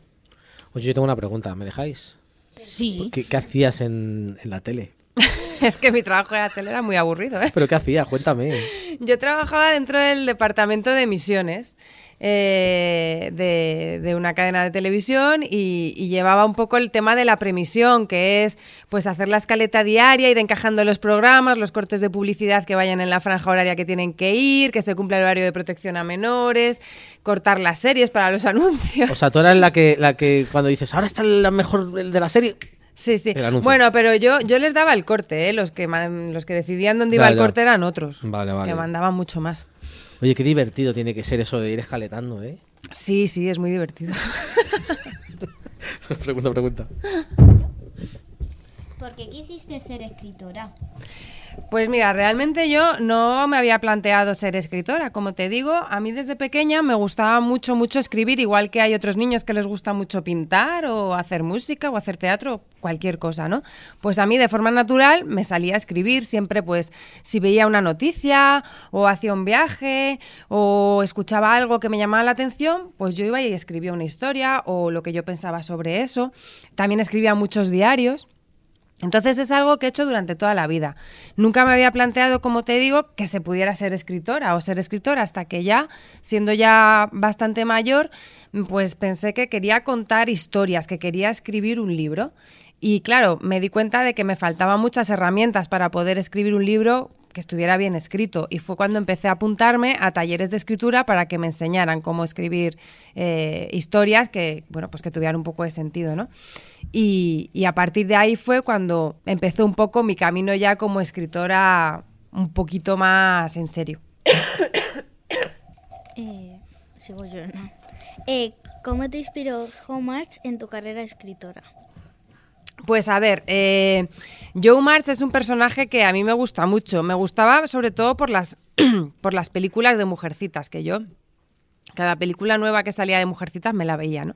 Oye, yo tengo una pregunta, ¿me dejáis? Sí. ¿Qué, qué hacías en, en la tele? es que mi trabajo en la tele era muy aburrido, ¿eh? ¿Pero qué hacías? Cuéntame. Yo trabajaba dentro del departamento de emisiones eh, de, de una cadena de televisión y, y llevaba un poco el tema de la premisión, que es pues hacer la escaleta diaria, ir encajando los programas, los cortes de publicidad que vayan en la franja horaria que tienen que ir, que se cumpla el horario de protección a menores, cortar las series para los anuncios. O sea, tú eras la que, la que cuando dices, ahora está la mejor de la serie. Sí, sí. El anuncio. Bueno, pero yo, yo les daba el corte, ¿eh? los, que, los que decidían dónde Ya, iba el ya. corte eran otros, Vale, vale. que mandaban mucho más. Oye, qué divertido tiene que ser eso de ir escaletando, ¿eh? Sí, sí, es muy divertido. pregunta, pregunta. ¿Por qué quisiste ser escritora? Pues mira, realmente yo no me había planteado ser escritora. Como te digo, a mí desde pequeña me gustaba mucho, mucho escribir, igual que hay otros niños que les gusta mucho pintar o hacer música o hacer teatro, cualquier cosa, ¿no? Pues a mí de forma natural me salía a escribir siempre, pues si veía una noticia o hacía un viaje o escuchaba algo que me llamaba la atención, pues yo iba y escribía una historia o lo que yo pensaba sobre eso. También escribía muchos diarios. Entonces es algo que he hecho durante toda la vida. Nunca me había planteado, como te digo, que se pudiera ser escritora o ser escritora hasta que ya, siendo ya bastante mayor, pues pensé que quería contar historias, que quería escribir un libro. Y claro, me di cuenta de que me faltaban muchas herramientas para poder escribir un libro que estuviera bien escrito. Y fue cuando empecé a apuntarme a talleres de escritura para que me enseñaran cómo escribir eh, historias que, bueno, pues que tuvieran un poco de sentido, ¿no? Y, y a partir de ahí fue cuando empezó un poco mi camino ya como escritora un poquito más en serio. Eh, sigo yo, ¿no? Eh, ¿Cómo te inspiró Hallmark en tu carrera escritora? Pues a ver, eh, Joe March es un personaje que a mí me gusta mucho. Me gustaba sobre todo por las, por las películas de Mujercitas, que yo, cada película nueva que salía de Mujercitas me la veía, ¿no?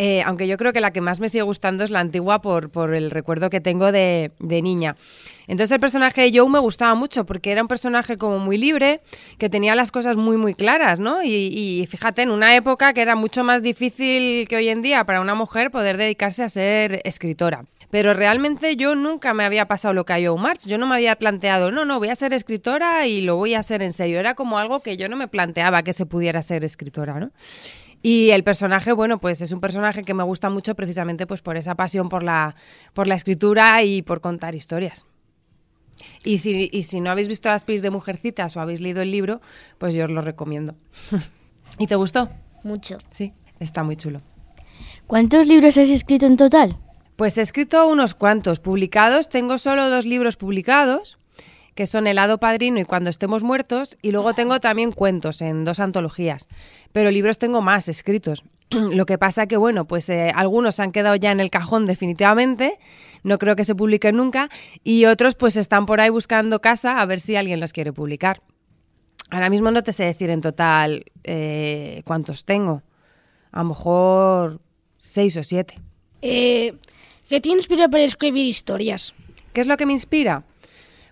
Eh, aunque yo creo que la que más me sigue gustando es la antigua por, el recuerdo que tengo de, niña. Entonces el personaje de Joe me gustaba mucho porque era un personaje como muy libre, que tenía las cosas muy muy claras, ¿no? Y, y fíjate, en una época que era mucho más difícil que hoy en día para una mujer poder dedicarse a ser escritora. Pero realmente yo nunca me había pasado lo que a Joe March. Yo no me había planteado, no, no, voy a ser escritora y lo voy a hacer en serio. Era como algo que yo no me planteaba que se pudiera ser escritora, ¿no? Y el personaje, bueno, pues es un personaje que me gusta mucho precisamente pues por esa pasión por la, por la escritura y por contar historias. Y si, y si no habéis visto las pelis de Mujercitas o habéis leído el libro, pues yo os lo recomiendo. ¿Y te gustó? Mucho. Sí, está muy chulo. ¿Cuántos libros has escrito en total? Pues he escrito unos cuantos. Publicados, tengo solo dos libros publicados, que son El hado padrino y Cuando estemos muertos, y luego tengo también cuentos en dos antologías. Pero libros tengo más escritos. Lo que pasa que, bueno, pues eh, algunos han quedado ya en el cajón definitivamente, no creo que se publiquen nunca, y otros pues están por ahí buscando casa a ver si alguien los quiere publicar. Ahora mismo no te sé decir en total eh, cuántos tengo. A lo mejor seis o siete. Eh, ¿Qué te inspira para escribir historias? ¿Qué es lo que me inspira?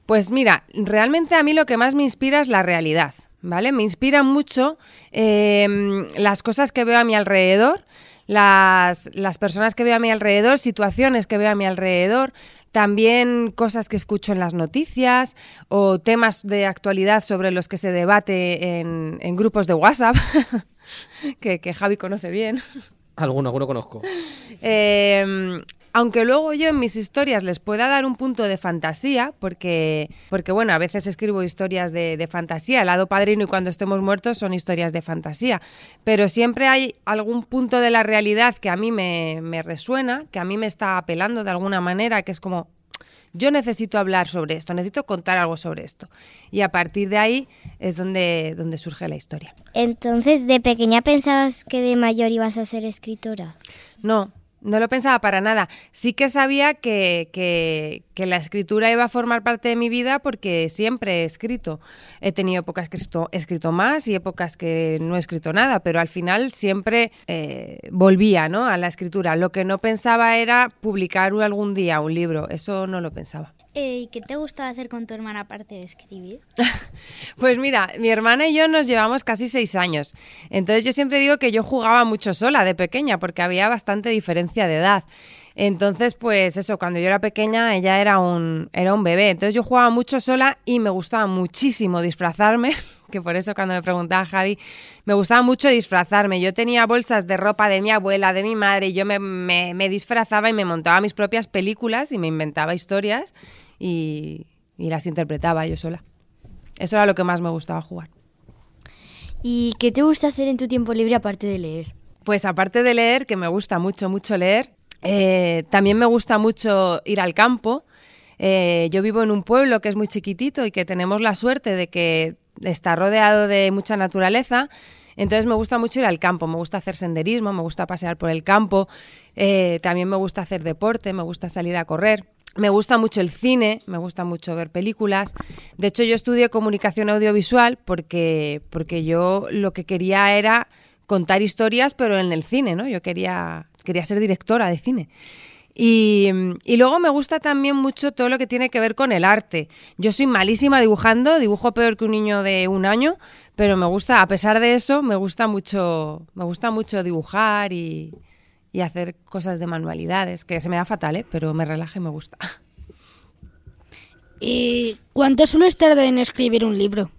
Pues mira, realmente a mí lo que más me inspira es la realidad, ¿vale? Me inspiran mucho eh, las cosas que veo a mi alrededor, las, las personas que veo a mi alrededor, situaciones que veo a mi alrededor, también cosas que escucho en las noticias o temas de actualidad sobre los que se debate en, en grupos de WhatsApp, que, que Javi conoce bien. Alguno, alguno conozco. Eh, aunque luego yo en mis historias les pueda dar un punto de fantasía, porque, porque bueno, a veces escribo historias de, de fantasía, el lado padrino y cuando estemos muertos son historias de fantasía, pero siempre hay algún punto de la realidad que a mí me, me resuena, que a mí me está apelando de alguna manera, que es como, yo necesito hablar sobre esto, necesito contar algo sobre esto. Y a partir de ahí es donde, donde surge la historia. Entonces, ¿de pequeña pensabas que de mayor ibas a ser escritora? No, no lo pensaba para nada. Sí que sabía que, que, que, la escritura iba a formar parte de mi vida porque siempre he escrito. He tenido épocas que he escrito, más y épocas que no he escrito nada, pero al final siempre eh, volvía ¿no? a la escritura. Lo que no pensaba era publicar algún día un libro. Eso no lo pensaba. Eh, ¿Y qué te gustaba hacer con tu hermana aparte de escribir? Pues mira, mi hermana y yo nos llevamos casi seis años. Entonces yo siempre digo que yo jugaba mucho sola de pequeña porque había bastante diferencia de edad. Entonces, pues eso, cuando yo era pequeña ella era un, era un bebé. Entonces yo jugaba mucho sola y me gustaba muchísimo disfrazarme, que por eso cuando me preguntaba Javi, me gustaba mucho disfrazarme. Yo tenía bolsas de ropa de mi abuela, de mi madre, y yo me, me, me disfrazaba y me montaba mis propias películas y me inventaba historias y, y las interpretaba yo sola. Eso era lo que más me gustaba jugar. ¿Y qué te gusta hacer en tu tiempo libre aparte de leer? Pues aparte de leer, que me gusta mucho, mucho leer, eh, también me gusta mucho ir al campo. Eh, yo vivo en un pueblo que es muy chiquitito y que tenemos la suerte de que está rodeado de mucha naturaleza. Entonces me gusta mucho ir al campo, me gusta hacer senderismo, me gusta pasear por el campo, eh, también me gusta hacer deporte, me gusta salir a correr. Me gusta mucho el cine, me gusta mucho ver películas. De hecho, yo estudié comunicación audiovisual porque, porque yo lo que quería era contar historias, pero en el cine, ¿no? Yo quería, quería ser directora de cine. Y, y, luego me gusta también mucho todo lo que tiene que ver con el arte. Yo soy malísima dibujando, dibujo peor que un niño de un año, pero me gusta, a pesar de eso, me gusta mucho, me gusta mucho dibujar y, y hacer cosas de manualidades, que se me da fatal, ¿eh? pero me relaja y me gusta. ¿Y cuánto sueles tardar en escribir un libro?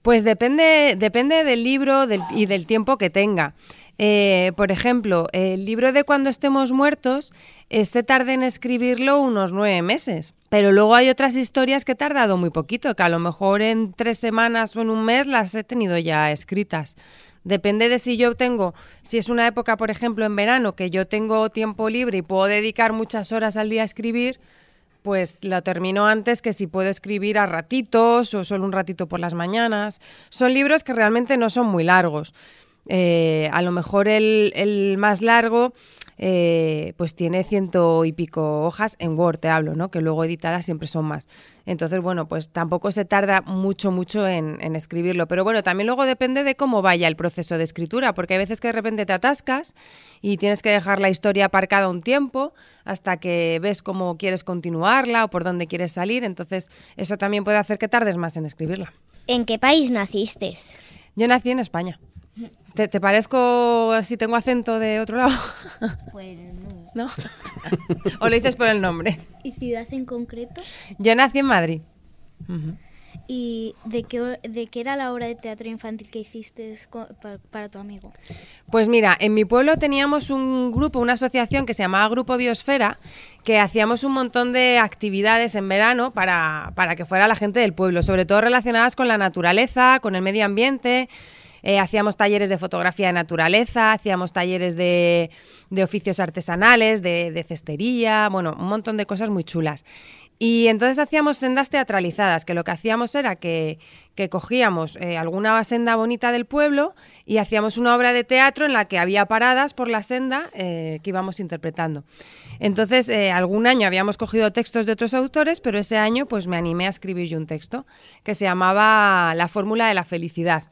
Pues depende, depende del libro del, y del tiempo que tenga. Eh, por ejemplo, el libro de Cuando estemos muertos, se tarda en escribirlo unos nueve meses. Pero luego hay otras historias que he tardado muy poquito, que a lo mejor en tres semanas o en un mes las he tenido ya escritas. Depende de si yo tengo, si es una época, por ejemplo, en verano, que yo tengo tiempo libre y puedo dedicar muchas horas al día a escribir, pues lo termino antes que si puedo escribir a ratitos o solo un ratito por las mañanas. Son libros que realmente no son muy largos. Eh, a lo mejor el, el más largo eh, pues tiene ciento y pico hojas en Word, te hablo, ¿no? Que luego editadas siempre son más. Entonces, bueno, pues tampoco se tarda mucho, mucho en, en escribirlo. Pero bueno, también luego depende de cómo vaya el proceso de escritura, porque hay veces que de repente te atascas y tienes que dejar la historia aparcada un tiempo hasta que ves cómo quieres continuarla o por dónde quieres salir. Entonces, eso también puede hacer que tardes más en escribirla. ¿En qué país naciste? Yo nací en España. ¿Te, te parezco si tengo acento de otro lado? Pues ¿No? ¿O lo dices por el nombre? ¿Y ciudad en concreto? Yo nací en Madrid. ¿Y de qué, de qué era la obra de teatro infantil que hiciste co- pa- para, tu amigo? Pues mira, en mi pueblo teníamos un grupo, una asociación que se llamaba Grupo Biosfera, que hacíamos un montón de actividades en verano para, para que fuera la gente del pueblo, sobre todo relacionadas con la naturaleza, con el medio ambiente. Eh, hacíamos talleres de fotografía de naturaleza, hacíamos talleres de, oficios artesanales, de, cestería, bueno, un montón de cosas muy chulas. Y entonces hacíamos sendas teatralizadas, que lo que hacíamos era que, cogíamos eh, alguna senda bonita del pueblo y hacíamos una obra de teatro en la que había paradas por la senda eh, que íbamos interpretando. Entonces, algún año habíamos cogido textos de otros autores, pero ese año pues me animé a escribir yo un texto que se llamaba La fórmula de la felicidad.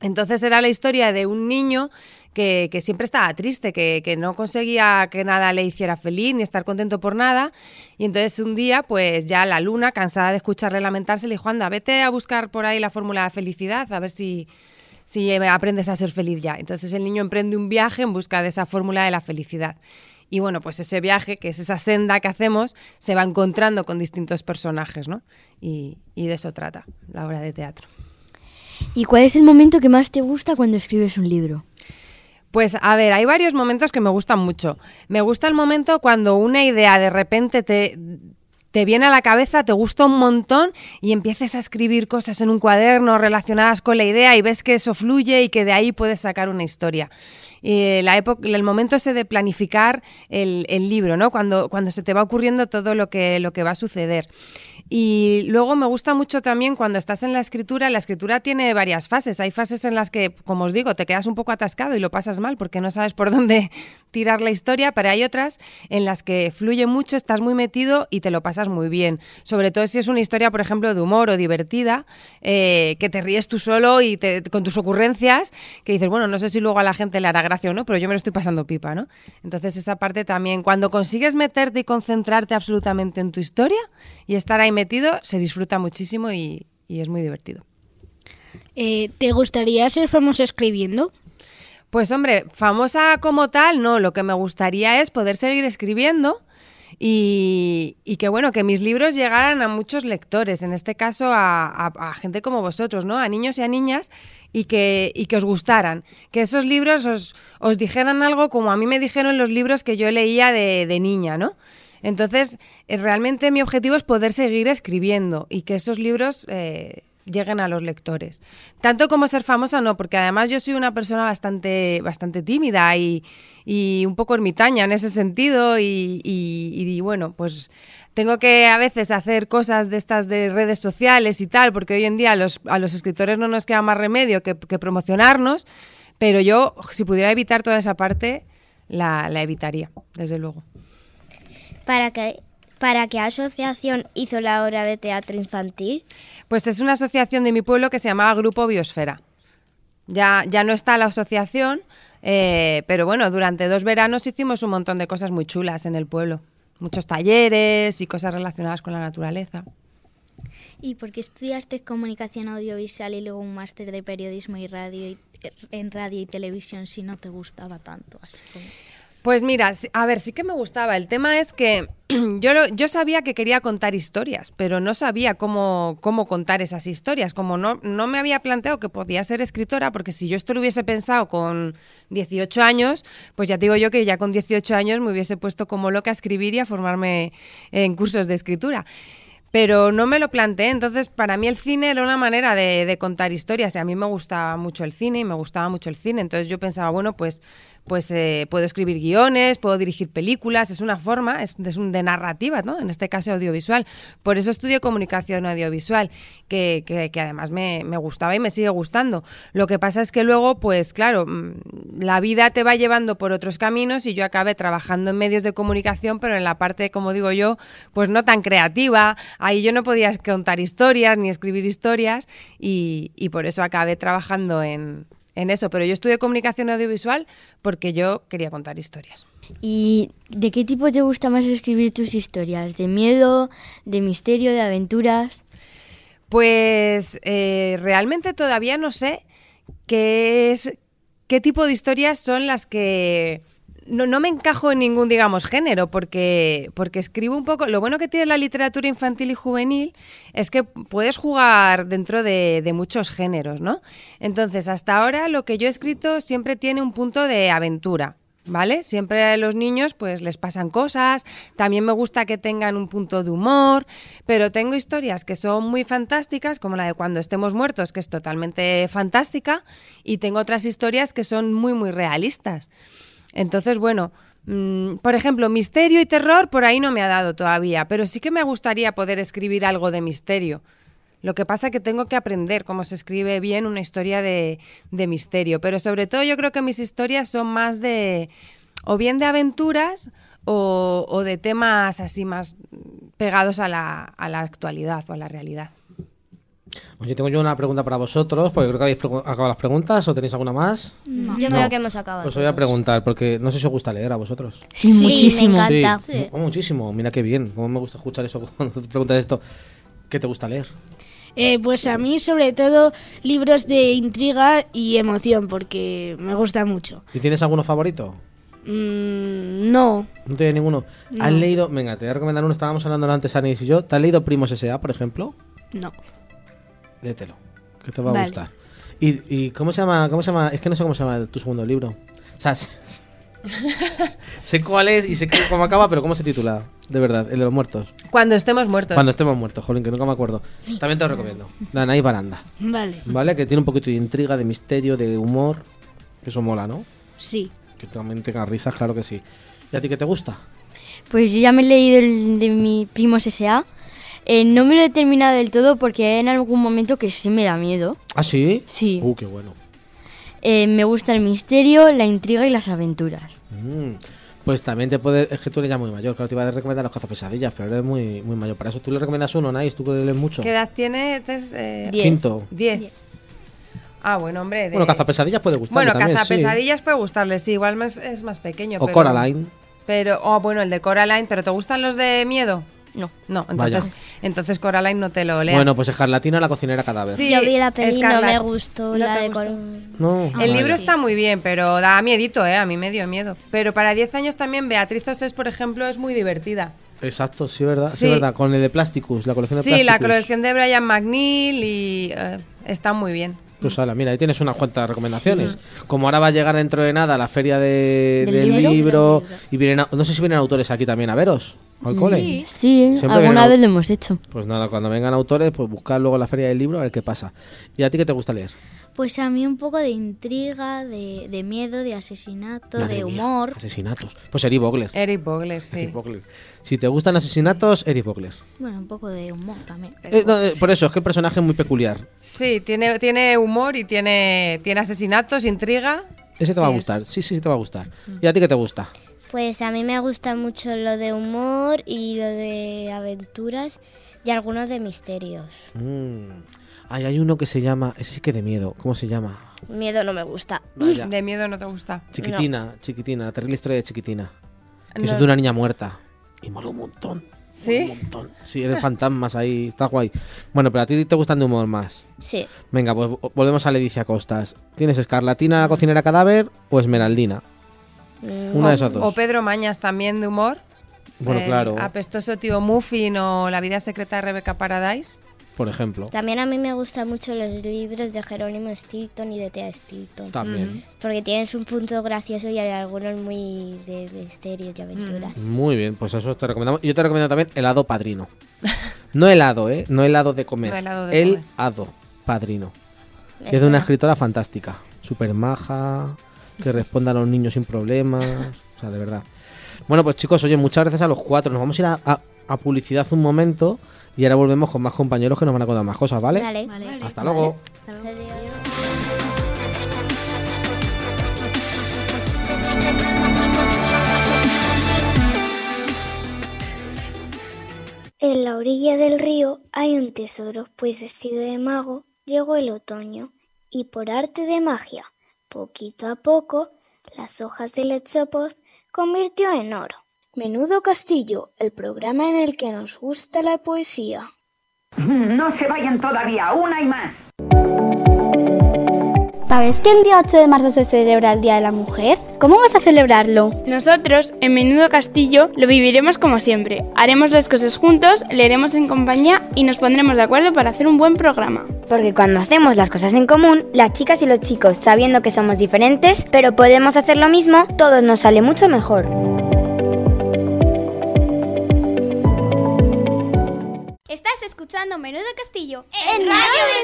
Entonces era la historia de un niño que, siempre estaba triste, que, no conseguía que nada le hiciera feliz ni estar contento por nada. Y entonces un día, pues ya la luna, cansada de escucharle lamentarse, le dijo, anda, vete a buscar por ahí la fórmula de felicidad, a ver si, si eh, aprendes a ser feliz ya. Entonces el niño emprende un viaje en busca de esa fórmula de la felicidad. Y bueno, pues ese viaje, que es esa senda que hacemos, se va encontrando con distintos personajes, ¿no? Y, y de eso trata la obra de teatro. ¿Y cuál es el momento que más te gusta cuando escribes un libro? Pues a ver, hay varios momentos que me gustan mucho. Me gusta el momento cuando una idea de repente te, te viene a la cabeza, te gusta un montón y empieces a escribir cosas en un cuaderno relacionadas con la idea y ves que eso fluye y que de ahí puedes sacar una historia. Eh, la época, el momento ese de planificar el, el libro, ¿no? Cuando, cuando se te va ocurriendo todo lo que, lo que va a suceder. Y luego me gusta mucho también cuando estás en la escritura, la escritura tiene varias fases. Hay fases en las que, como os digo, te quedas un poco atascado y lo pasas mal porque no sabes por dónde tirar la historia, pero hay otras en las que fluye mucho, estás muy metido y te lo pasas muy bien. Sobre todo si es una historia, por ejemplo, de humor o divertida, eh, que te ríes tú solo y te- con tus ocurrencias, que dices, bueno, no sé si luego a la gente le hará gracia o no, pero yo me lo estoy pasando pipa, ¿no? Entonces esa parte también, cuando consigues meterte y concentrarte absolutamente en tu historia y estar ahí metido, se disfruta muchísimo y, y es muy divertido. Eh, ¿Te gustaría ser famoso escribiendo? Pues hombre, famosa como tal, no, lo que me gustaría es poder seguir escribiendo y, y que bueno, que mis libros llegaran a muchos lectores, en este caso a, a- a gente como vosotros, ¿no? A niños y a niñas y que, y que os gustaran, que esos libros os, os dijeran algo como a mí me dijeron los libros que yo leía de, de niña, ¿no? Entonces, eh, realmente mi objetivo es poder seguir escribiendo y que esos libros eh, lleguen a los lectores. Tanto como ser famosa, no, porque además yo soy una persona bastante, bastante tímida y, y un poco ermitaña en ese sentido y, y- bueno, pues tengo que a veces hacer cosas de estas de redes sociales y tal, porque hoy en día a los, a los escritores no nos queda más remedio que, que promocionarnos, pero yo, si pudiera evitar toda esa parte, la, la evitaría, desde luego. ¿Para qué, ¿Para qué asociación hizo la obra de teatro infantil? Pues es una asociación de mi pueblo que se llamaba Grupo Biosfera. Ya, ya no está la asociación, eh, pero bueno, durante dos veranos hicimos un montón de cosas muy chulas en el pueblo. Muchos talleres y cosas relacionadas con la naturaleza. ¿Y por qué estudiaste comunicación audiovisual y luego un máster de periodismo y radio y- en radio y televisión si no te gustaba tanto? Así como- Pues mira, a ver, sí que me gustaba. El tema es que yo, yo sabía que quería contar historias, pero no sabía cómo, cómo contar esas historias. Como no, no me había planteado que podía ser escritora, porque si yo esto lo hubiese pensado con 18 años, pues ya te digo yo que ya con 18 años me hubiese puesto como loca a escribir y a formarme en cursos de escritura. pero no me lo planteé. Entonces, para mí el cine era una manera de, de contar historias. Y a mí me gustaba mucho el cine y me gustaba mucho el cine. Entonces yo pensaba, bueno, pues, pues eh, puedo escribir guiones, puedo dirigir películas. Es una forma, es, es un de narrativa, ¿no? En este caso audiovisual. Por eso estudio comunicación audiovisual, que, que- que además me, me gustaba y me sigue gustando. Lo que pasa es que luego, pues claro, mm, la vida te va llevando por otros caminos y yo acabé trabajando en medios de comunicación, pero en la parte, como digo yo, pues no tan creativa. Ahí yo no podía contar historias ni escribir historias y, y por eso acabé trabajando en, en eso. Pero yo estudié comunicación audiovisual porque yo quería contar historias. ¿Y de qué tipo te gusta más escribir tus historias? ¿De miedo, de misterio, de aventuras? Pues eh, realmente todavía no sé qué es qué tipo de historias son las que no, no me encajo en ningún, digamos, género, porque, porque escribo un poco. Lo bueno que tiene la literatura infantil y juvenil es que puedes jugar dentro de, muchos géneros, ¿no? Entonces, hasta ahora lo que yo he escrito siempre tiene un punto de aventura. ¿Vale? Siempre a los niños pues les pasan cosas, también me gusta que tengan un punto de humor, pero tengo historias que son muy fantásticas, como la de Cuando estemos muertos, que es totalmente fantástica, y tengo otras historias que son muy, muy realistas. Entonces, bueno, mm, por ejemplo, misterio y terror por ahí no me ha dado todavía, pero sí que me gustaría poder escribir algo de misterio. Lo que pasa que tengo que aprender cómo se escribe bien una historia de, de misterio, pero sobre todo yo creo que mis historias son más de, o bien de aventuras o, o de temas así más pegados a la, a la actualidad o a la realidad. Oye, tengo yo una pregunta para vosotros, porque creo que habéis acabado las preguntas, ¿o tenéis alguna más? Yo No. creo que hemos acabado. Os voy a preguntar, porque no sé si os gusta leer a vosotros. Sí, Sí, muchísimo. me encanta. Sí, mu- muchísimo. Mira qué bien. Cómo me gusta escuchar eso cuando te preguntas esto. ¿Qué te gusta leer? Eh, pues a mí sobre todo libros de intriga y emoción porque me gusta mucho. ¿Y tienes alguno favorito? Mm, no, ¿No tienes ninguno? No. ¿Has leído? Venga, te voy a recomendar uno. Estábamos hablando antes, Anis y yo. ¿Te has leído Primos S.A., por ejemplo? no. Léetelo, que te va a Vale. gustar. ¿Y, y cómo se llama? ¿Cómo se llama? Es que no sé cómo se llama tu segundo libro. O sea, sé, sé cuál es y sé que- cómo acaba, pero ¿cómo se titula? De verdad, el de los muertos. Cuando estemos muertos. Cuando estemos muertos, jolín, que nunca me acuerdo. También te lo recomiendo. Danai Baranda. Vale, ¿Vale? Que tiene un poquito de intriga, de misterio, de humor. Que eso mola, ¿no? sí. Que también tenga risas, claro que sí. ¿Y a ti qué te gusta? Pues yo ya me he leído el de mi primos S.A. Eh, no me lo he terminado del todo porque hay en algún momento que sí me da miedo. ¿Ah, sí? Sí. Uh, qué bueno. Eh, me gusta el misterio, la intriga y las aventuras. Mm, Pues también te puede. Es que tú eres ya muy mayor. Claro, te iba a recomendar los cazapesadillas, pero eres muy, muy mayor. Para eso tú le recomiendas uno, Nice. Tú que lees mucho. ¿Qué edad tiene? Tes- eh, Diez. Quinto. Diez. Ah, bueno, hombre. de- Bueno, cazapesadillas puede gustar. Bueno, también, sí. cazapesadillas puede gustarle, sí, igual más- es más pequeño. O pero- Coraline. Pero, oh, bueno, el de Coraline, ¿pero te gustan los de miedo? No. No, entonces, Vaya. entonces Coraline no te lo leas. Bueno, pues Escarlatina, la cocinera cadáver. Sí, Yo vi la peli, no me gustó ¿No la de gustó? Cor- No. El libro está muy bien, pero da miedito, ¿eh? A mí me dio miedo. Pero para 10 años también Beatriz Osés, por ejemplo, es muy divertida. Exacto, sí, verdad. Sí, Sí. verdad. Con el de Plasticus, la colección de Sí, Plasticus. la colección de Brian McNeil y eh, está muy bien. Pues ala, mira, ahí tienes unas cuantas recomendaciones. Como ahora va a llegar dentro de nada la feria de- ¿Del del libro? libro, y vienen, a- no sé si vienen autores aquí también a veros, al cole. Sí, Siempre vienen alguna vez lo hemos hecho. Pues nada, cuando vengan autores, pues buscar luego la feria del libro a ver qué pasa. ¿Y a ti qué te gusta leer? Pues a mí un poco de intriga, de, de miedo, de asesinato, Madre de mía, humor. Asesinatos. Pues Eric Bogler. Eric Bogler, sí. Eric Bogler. Si te gustan asesinatos, Eric Bogler. Bueno, un poco de humor también. Eh, no, eh, por eso, es que el personaje es muy peculiar. Sí, tiene, tiene humor y tiene, tiene asesinatos, intriga. Ese te Sí, va a es- gustar, sí, sí, sí te va a gustar. ¿Y a ti qué te gusta? Pues a mí me gusta mucho lo de humor y lo de aventuras y algunos de misterios. Mm. Ay, hay uno que se llama, ese sí que de miedo, ¿cómo se llama? Miedo no me gusta. Vaya. De miedo no te gusta. Chiquitina, chiquitina, la terrible historia de chiquitina. Que No. es de una niña muerta. Y mola un montón. ¿Sí? Un montón. Sí, eres fantasmas ahí, está guay. Bueno, pero a ti te gustan de humor más. Sí. Venga, pues vo- volvemos a Leticia Costas. ¿Tienes Escarlatina, la cocinera cadáver o Esmeraldina? Una de esas O dos. Pedro Mañas también de humor. Bueno, El claro, Apestoso tío Muffin o La vida secreta de Rebecca Paradise. por ejemplo. También a mí me gustan mucho los libros de Jerónimo Stilton y de Thea Stilton. También. Porque tienes un punto gracioso y hay algunos muy de misterios y aventuras. Muy bien, pues eso te recomendamos. Yo te recomiendo también Helado Padrino. No helado, ¿eh? No helado de comer. No helado de el comer. hado, padrino. Es Que es de una escritora fantástica. Súper maja, que responde a los niños sin problemas. O sea, de verdad. Bueno, pues chicos, oye, muchas gracias a los cuatro. Nos vamos a ir a, a- a publicidad un momento y ahora volvemos con más compañeros que nos van a contar más cosas, ¿vale? Vale. Hasta luego. En la orilla del río hay un tesoro, pues vestido de mago llegó el otoño y por arte de magia, poquito a poco, las hojas del echopoz convirtió en oro. Menudo Castillo, el programa en el que nos gusta la poesía. No se vayan todavía, una y más. ¿Sabes que el día 8 de marzo se celebra el Día de la Mujer? ¿Cómo vas a celebrarlo? Nosotros, en Menudo Castillo, lo viviremos como siempre. Haremos las cosas juntos, leeremos en compañía y nos pondremos de acuerdo para hacer un buen programa. Porque cuando hacemos las cosas en común, las chicas y los chicos, sabiendo que somos diferentes, pero podemos hacer lo mismo, todos nos sale mucho mejor. Estás escuchando Menudo Castillo En Radio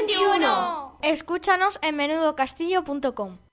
21. Escúchanos en menudocastillo.com.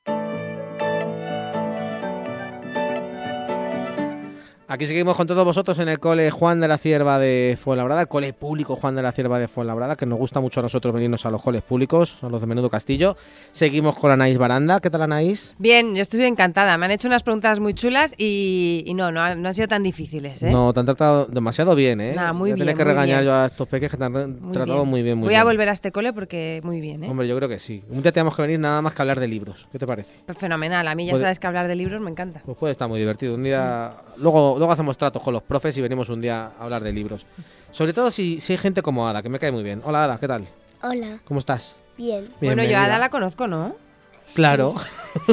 Aquí seguimos con todos vosotros en el cole Juan de la Cierva de Fuenlabrada, el cole público Juan de la Cierva de Fuenlabrada, que nos gusta mucho a nosotros venirnos a los coles públicos, a los de Menudo Castillo. Seguimos con Anaís Baranda. ¿Qué tal, Anaís? Bien, yo estoy encantada. Me han hecho unas preguntas muy chulas y, y no, no, ha- no han sido tan difíciles, ¿eh? No, te han tratado demasiado bien, ¿eh? Nah, muy Voy bien, que muy regañar bien. yo a estos peques que te han Muy tratado muy bien, muy Voy bien. a volver a este cole porque muy bien, ¿eh? Hombre, yo creo que sí. Un día tenemos que venir nada más que hablar de libros. ¿Qué te parece? Fenomenal. A mí ya Puede- sabes que hablar de libros me encanta. Pues puede estar muy divertido. Un día. Luego, luego hacemos tratos con los profes y venimos un día a hablar de libros. Sobre todo si, si hay gente como Ada, que me cae muy bien. Hola, Ada, ¿qué tal? Hola. ¿Cómo estás? Bien. Bueno, yo a Ada la conozco, ¿no? Claro.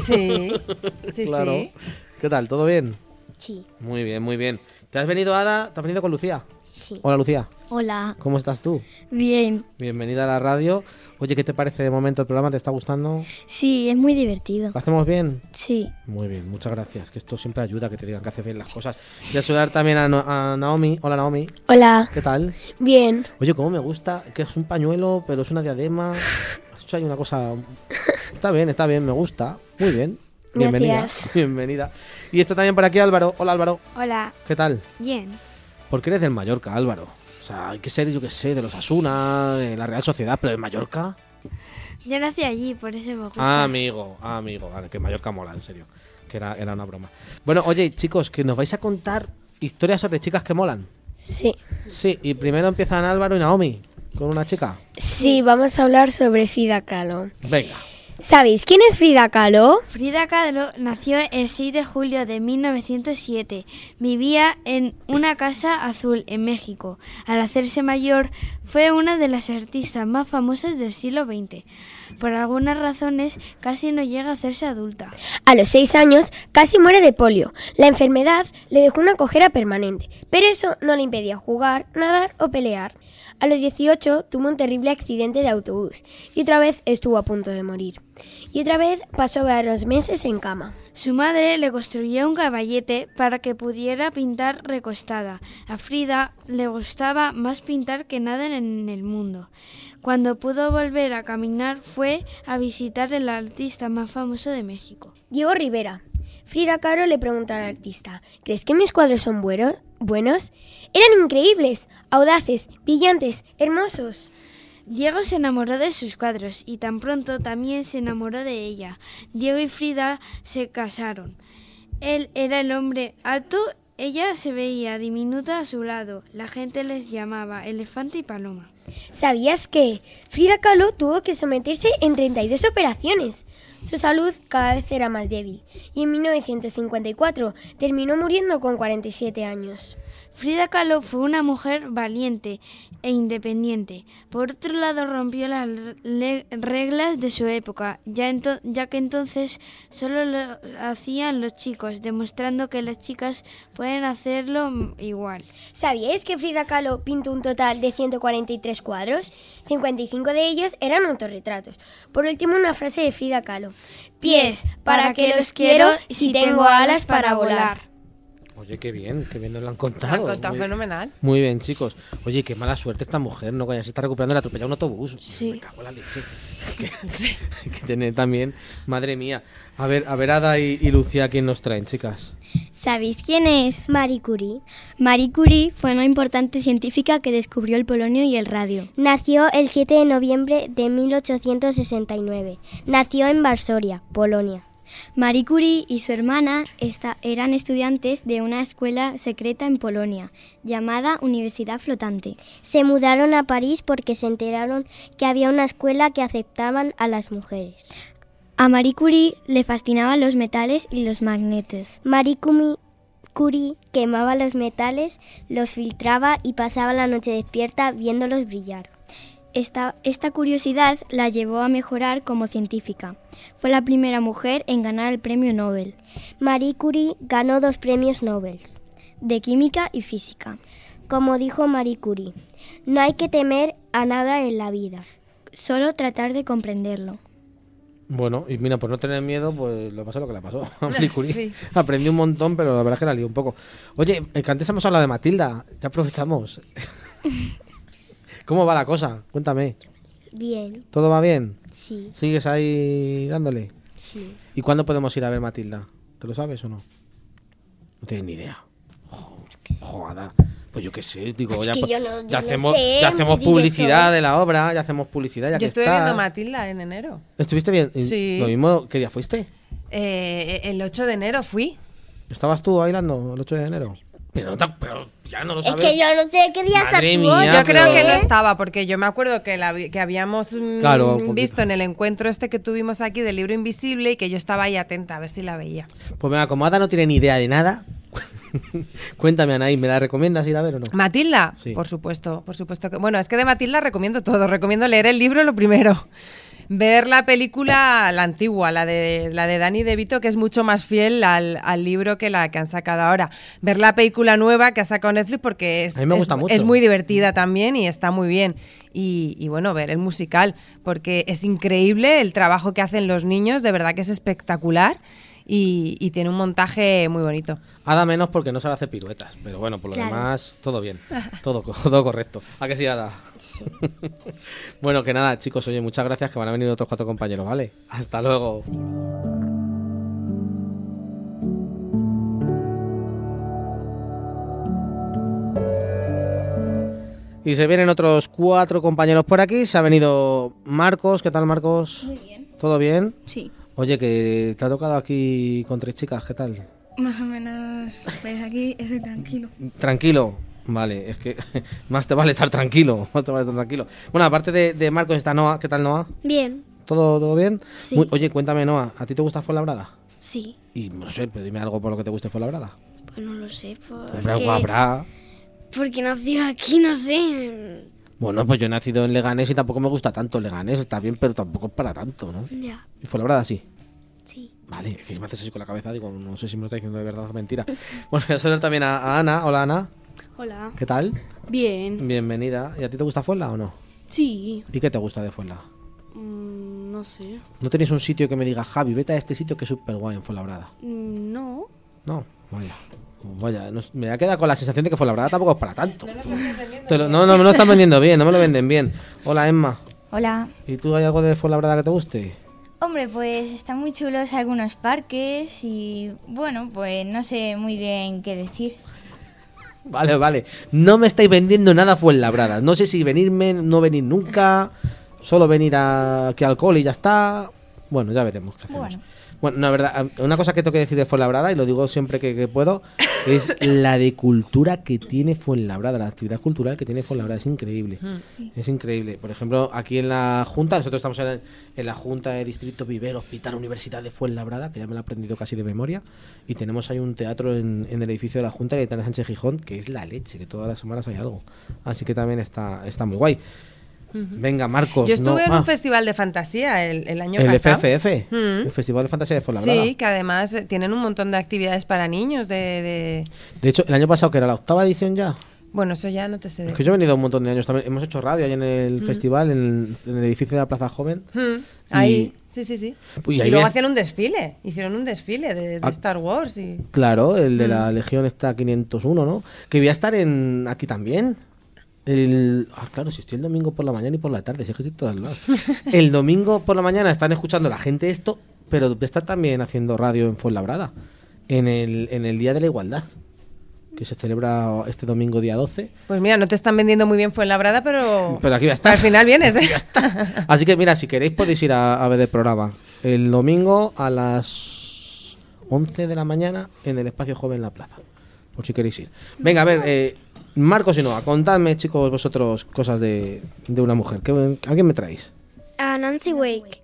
Sí, sí, claro. sí. ¿Qué tal? ¿Todo bien? Sí. Muy bien, muy bien. ¿Te has venido, Ada? ¿Te has venido con Lucía? Sí. Hola, Lucía. Hola. ¿Cómo estás tú? Bien. Bienvenida a la radio. Oye, ¿qué te parece de momento el programa? ¿Te está gustando? Sí, es muy divertido. ¿Lo hacemos bien? Sí. Muy bien, muchas gracias. Que esto siempre ayuda que te digan que haces bien las cosas. Y a saludar también a, No- a Naomi. Hola, Naomi. Hola. ¿Qué tal? Bien. Oye, cómo me gusta, que es un pañuelo, pero es una diadema. Ahí una cosa. Está bien, está bien, me gusta. Muy bien. Bienvenida. Gracias. Bienvenida. Y está también por aquí Álvaro. Hola, Álvaro. Hola. ¿Qué tal? Bien. Porque eres del Mallorca, Álvaro. O sea, hay que ser, yo qué sé, de los Asuna, de la Real Sociedad, pero del Mallorca. Yo nací allí, por eso me gusta. Ah, amigo, ah, amigo. Vale, que Mallorca mola, en serio. Que era, era una broma. Bueno, oye, chicos, que nos vais a contar historias sobre chicas que molan. Sí. Sí, y primero empiezan Álvaro y Naomi con una chica. Sí, vamos a hablar sobre Frida Kahlo. Venga. ¿Sabéis quién es Frida Kahlo? Frida Kahlo nació el 6 de julio de 1907. Vivía en una casa azul en México. Al hacerse mayor, fue una de las artistas más famosas del siglo XX. Por algunas razones, casi no llega a hacerse adulta. A los seis años casi muere de polio. La enfermedad le dejó una cojera permanente, pero eso no le impedía jugar, nadar o pelear. A los 18 tuvo un terrible accidente de autobús y otra vez estuvo a punto de morir. Y otra vez pasó varios meses en cama. Su madre le construyó un caballete para que pudiera pintar recostada. A Frida le gustaba más pintar que nada en el mundo. Cuando pudo volver a caminar fue a visitar el artista más famoso de México. Diego Rivera. Frida Kahlo le preguntó al artista, ¿crees que mis cuadros son buenos? ¿Buenos? Eran increíbles, audaces, brillantes, hermosos. Diego se enamoró de sus cuadros y tan pronto también se enamoró de ella. Diego y Frida se casaron. Él era el hombre alto, ella se veía diminuta a su lado. La gente les llamaba elefante y paloma. ¿Sabías que Frida Kahlo tuvo que someterse en 32 operaciones? Su salud cada vez era más débil y en 1954 terminó muriendo con 47 años. Frida Kahlo fue una mujer valiente e independiente. Por otro lado, rompió las reglas de su época, ya, que entonces solo lo hacían los chicos, demostrando que las chicas pueden hacerlo igual. ¿Sabíais que Frida Kahlo pintó un total de 143 cuadros? 55 de ellos eran autorretratos. Por último, una frase de Frida Kahlo. Pies, para que los quiero si tengo alas para volar. Oye, qué bien, qué bien nos lo han Lo contado. han contado Muy- fenomenal. Muy bien, chicos. Oye, qué mala suerte esta mujer, ¿no? Que ya se está recuperando la atropellado un autobús. Sí. Me cago en la leche. Que, que tener también, madre mía. A ver, a ver, Ada y, y Lucía, ¿quién nos traen, chicas? ¿Sabéis quién es? Marie Curie. Marie Curie fue una importante científica que descubrió el polonio y el radio. Nació el 7 de noviembre de 1869. Nació en Varsovia, Polonia. Marie Curie y su hermana esta- eran estudiantes de una escuela secreta en Polonia, llamada Universidad Flotante. Se mudaron a París porque se enteraron que había una escuela que aceptaban a las mujeres. A Marie Curie le fascinaban los metales y los magnetos. Marie Curie quemaba los metales, los filtraba y pasaba la noche despierta viéndolos brillar. Esta, esta curiosidad la llevó a mejorar como científica. Fue la primera mujer en ganar el premio Nobel Marie Curie ganó dos premios Nobel. de química y física. Como dijo Marie Curie, no hay que temer a nada en la vida. Solo tratar de comprenderlo. Bueno, y mira, por no tener miedo, pues le pasó lo que le pasó a Marie Curie. Sí. Aprendí un montón, pero la verdad es que la lié un poco. Oye, eh, que antes hemos hablado de Matilda, ya aprovechamos. ¿Cómo va la cosa? Cuéntame. Bien, ¿Todo va bien? sí, ¿Sigues ahí dándole? sí. ¿Y cuándo podemos ir a ver Matilda? ¿Te lo sabes o no? No tienes ni idea. Joder. Pues yo qué sé, digo, Es ya, que yo no- yo ya no hacemos, sé, ya hacemos publicidad de la obra, ya hacemos publicidad, ya Yo que estuve estás. viendo Matilda en enero. ¿Estuviste bien? Sí. Lo mismo, ¿qué día fuiste? Eh, el 8 de enero fui. ¿Estabas tú bailando el 8 de enero? Pero, pero ya no lo Es sabes. que yo no sé qué Madre actuó. Yo creo pero- que no estaba, porque yo me acuerdo que, la que habíamos mm, Claro, visto en el encuentro este que tuvimos aquí del libro invisible y que yo estaba ahí atenta a ver si la veía. Pues venga, como Ada no tiene ni idea de nada, cuéntame, Anaí, ¿me la recomiendas ir a ver o no? Matilda, Sí. por supuesto, por supuesto que. Bueno, es que de Matilda recomiendo todo. Recomiendo leer el libro lo primero. Ver la película, la antigua, la de, la de Danny DeVito, que es mucho más fiel al, al libro que la que han sacado ahora. Ver la película nueva que ha sacado Netflix porque es, es muy divertida también y está muy bien. Y, y bueno, ver el musical, porque es increíble el trabajo que hacen los niños, de verdad que es espectacular y, y tiene un montaje muy bonito. Ada menos porque no sabe hacer piruetas, pero bueno, por lo Claro. demás, todo bien, todo, todo correcto. ¿A que sí, Ada? bueno, que nada, chicos, oye, muchas gracias, que van a venir otros cuatro compañeros, ¿vale? Hasta luego. Y se vienen otros cuatro compañeros por aquí. Se ha venido Marcos. ¿Qué tal, Marcos? Muy bien. ¿Todo bien? Sí. Oye, que te ha tocado aquí con tres chicas. ¿Qué tal? Más o menos, ves aquí, estoy tranquilo. Tranquilo. Vale, es que más te vale estar tranquilo. Más te vale estar tranquilo. Bueno, aparte de, de Marcos está Noah. ¿Qué tal, Noah? Bien, ¿Todo, todo bien? Sí. Muy- oye, cuéntame, Noah. ¿A ti te gusta Fuenlabrada? sí. Y no sé, pero dime algo por lo que te guste Fuenlabrada. Pues no lo sé. Porque, Hombre, algo habrá. porque nació aquí, no sé. Bueno, pues yo he nacido en Leganés y tampoco me gusta tanto Leganés. Está bien, pero tampoco es para tanto, ¿no? Ya, ¿Y Fuenlabrada sí? sí. Vale, es que me haces así con la cabeza, digo, no sé si me lo está diciendo de verdad o mentira. Bueno, voy a saludar también a, a Ana. Hola, Ana. Hola. ¿Qué tal? Bien. Bienvenida. ¿Y a ti te gusta Fuenla o no? Sí. ¿Y qué te gusta de Fuenla? Mm, no sé. ¿No tenéis un sitio que me diga, Javi, vete a este sitio que es súper guay en Fuenlabrada? Mm, no. No, vaya. Vaya, no- me ha quedado con la sensación de que Fuenlabrada tampoco es para tanto. Lo- no, no, me lo están vendiendo bien, no me lo venden bien. Hola, Emma. Hola. ¿Y tú hay algo de Fuenlabrada que te guste? Hombre, pues están muy chulos algunos parques y bueno, pues no sé muy bien qué decir. Vale, vale. No me estáis vendiendo nada Fuenlabrada. No sé si venirme, no venir nunca, solo venir a, aquí al cole y ya está. Bueno, ya veremos qué hacemos. Bueno. Bueno, la verdad, una cosa que tengo que decir de Fuenlabrada, y lo digo siempre que, que puedo, es la de cultura que tiene Fuenlabrada, la actividad cultural que tiene Fuenlabrada, es increíble. Sí. Es increíble. Por ejemplo, aquí en la Junta, nosotros estamos en, en la Junta de Distrito Viver, Hospital, Universidad de Fuenlabrada, que ya me lo he aprendido casi de memoria, y tenemos ahí un teatro en, en el edificio de la Junta de Aitana Sánchez Gijón, que es la leche, que todas las semanas hay algo. Así que también está, está muy guay. Venga, Marcos. Yo estuve no- en ah, un festival de fantasía el, el año el pasado. FFF, Mm. el Festival de Fantasía de Fuenlabrada. Sí, que además eh, tienen un montón de actividades para niños. De, de- De hecho, el año pasado, que era la octava edición ya. Bueno, eso ya no te sé. Es que yo he venido un montón de años también. Hemos hecho radio ahí en el festival, en, en el edificio de la Plaza Joven. Y- Ahí, sí, sí, sí. Uy, y ahí luego hacían un desfile, hicieron un desfile de, de Ah. Star Wars y... Claro, el de la Legión está 501, ¿no? Que voy a estar en aquí también. El, ah, claro, si estoy el domingo por la mañana y por la tarde, si es que estoy todos lados. El domingo por la mañana están escuchando la gente esto, pero estar también haciendo radio en Fuenlabrada, en el, en el Día de la Igualdad, que se celebra este domingo día 12. Pues mira, no te están vendiendo muy bien Fuenlabrada, pero... Pero aquí voy a estar. Al final vienes, ¿eh? Así que mira, si queréis podéis ir a, a ver el programa. El domingo a las 11 de la mañana en el Espacio Joven La Plaza. Por si queréis ir. Venga, a ver, eh, Marcos y Noa, contadme, chicos, vosotros cosas de, de una mujer. ¿Qué, ¿Alguien me traéis? A Nancy Wake.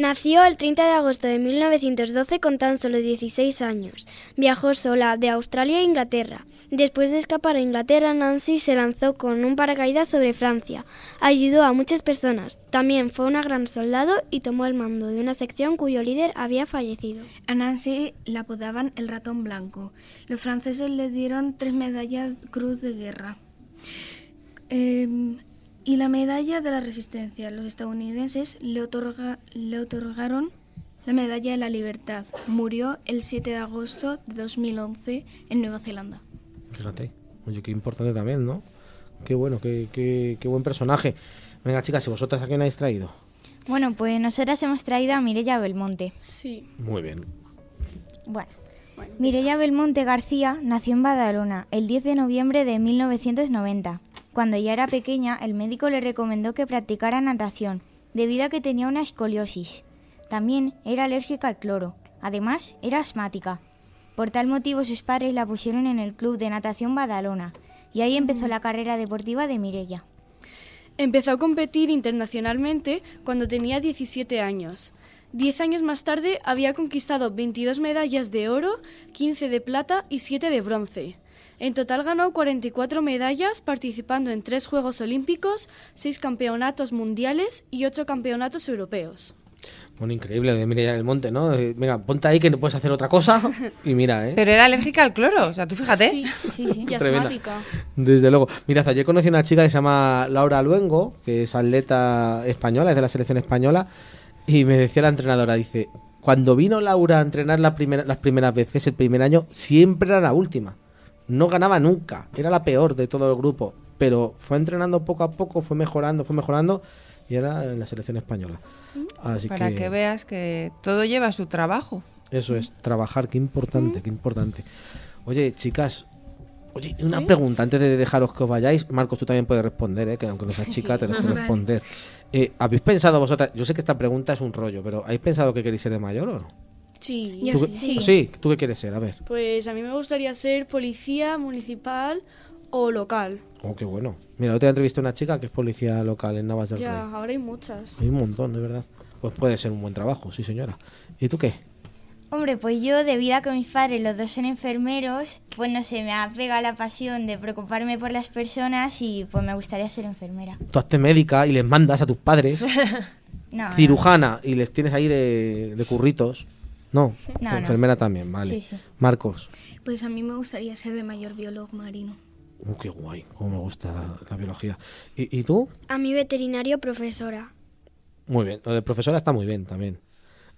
Nació el 30 de agosto de 1912 con tan solo 16 años. Viajó sola de Australia a Inglaterra. Después de escapar a Inglaterra, Nancy se lanzó con un paracaídas sobre Francia. Ayudó a muchas personas. También fue una gran soldado y tomó el mando de una sección cuyo líder había fallecido. A Nancy la apodaban el ratón blanco. Los franceses le dieron tres medallas Cruz de Guerra. Eh, y la medalla de la Resistencia. Los estadounidenses le, otorga- le otorgaron la medalla de la Libertad. Murió el 7 de agosto de 2011 en Nueva Zelanda. Fíjate. Oye, qué importante también, ¿no? Qué bueno, qué, qué, qué buen personaje. Venga, chicas, ¿y vosotras a quién habéis traído? Bueno, pues nosotras hemos traído a Mirella Belmonte. Sí. Muy bien. Bueno, Mireia Belmonte García nació en Badalona el 10 de noviembre de 1990. Cuando ya era pequeña, el médico le recomendó que practicara natación, debido a que tenía una escoliosis. También era alérgica al cloro. Además, era asmática. Por tal motivo, sus padres la pusieron en el Club de Natación Badalona, y ahí empezó la carrera deportiva de Mireia. Empezó a competir internacionalmente cuando tenía 17 años. Diez años más tarde había conquistado 22 medallas de oro, 15 de plata y 7 de bronce. En total ganó 44 medallas participando en tres Juegos Olímpicos, seis campeonatos mundiales y ocho campeonatos europeos. Bueno, increíble, de Mireia del Monte, ¿no? Eh, Venga, ponte ahí que no puedes hacer otra cosa y mira, ¿eh? Pero era alérgica al cloro, o sea, tú fíjate. Sí, sí, sí. Y asmática. Desde luego. Mirad, ayer conocí a una chica que se llama Laura Luengo, que es atleta española, es de la selección española, y me decía la entrenadora, dice, cuando vino Laura a entrenar la primera, las primeras veces, el primer año, siempre era la última. No ganaba nunca, era la peor de todo el grupo, pero fue entrenando poco a poco, fue mejorando, fue mejorando, y era en la selección española. Así Para que, que veas que todo lleva su trabajo. eso es, trabajar, qué importante, qué importante. Oye, chicas, oye, una pregunta antes de dejaros que os vayáis. Marcos, tú también puedes responder, ¿eh? que aunque no seas chica, te dejo responder. Eh, ¿Habéis pensado vosotras? Yo sé que esta pregunta es un rollo, pero ¿habéis pensado que queréis ser de mayor o no? Sí, ¿Tú qué- sí, ¿tú qué quieres ser? A ver. Pues a mí me gustaría ser policía municipal o local. Oh, qué bueno. Mira, te entrevisté a una chica que es policía local en Navas del Ya, Rey. ahora hay muchas. Hay un montón, de verdad. Pues puede ser un buen trabajo, sí, señora. ¿Y tú qué? Hombre, pues yo, debido a que mis padres los dos son enfermeros, pues no sé, me ha pegado la pasión de preocuparme por las personas y pues me gustaría ser enfermera. Tú hazte médica y les mandas a tus padres. No, no. cirujana y les tienes ahí de, de curritos. No, No, no. enfermera también, vale. Sí, sí. Marcos. Pues a mí me gustaría ser de mayor biólogo marino. Uh, qué guay, cómo me gusta la, la biología. ¿Y, y tú? A mi veterinario profesora. Muy bien, lo de profesora está muy bien también.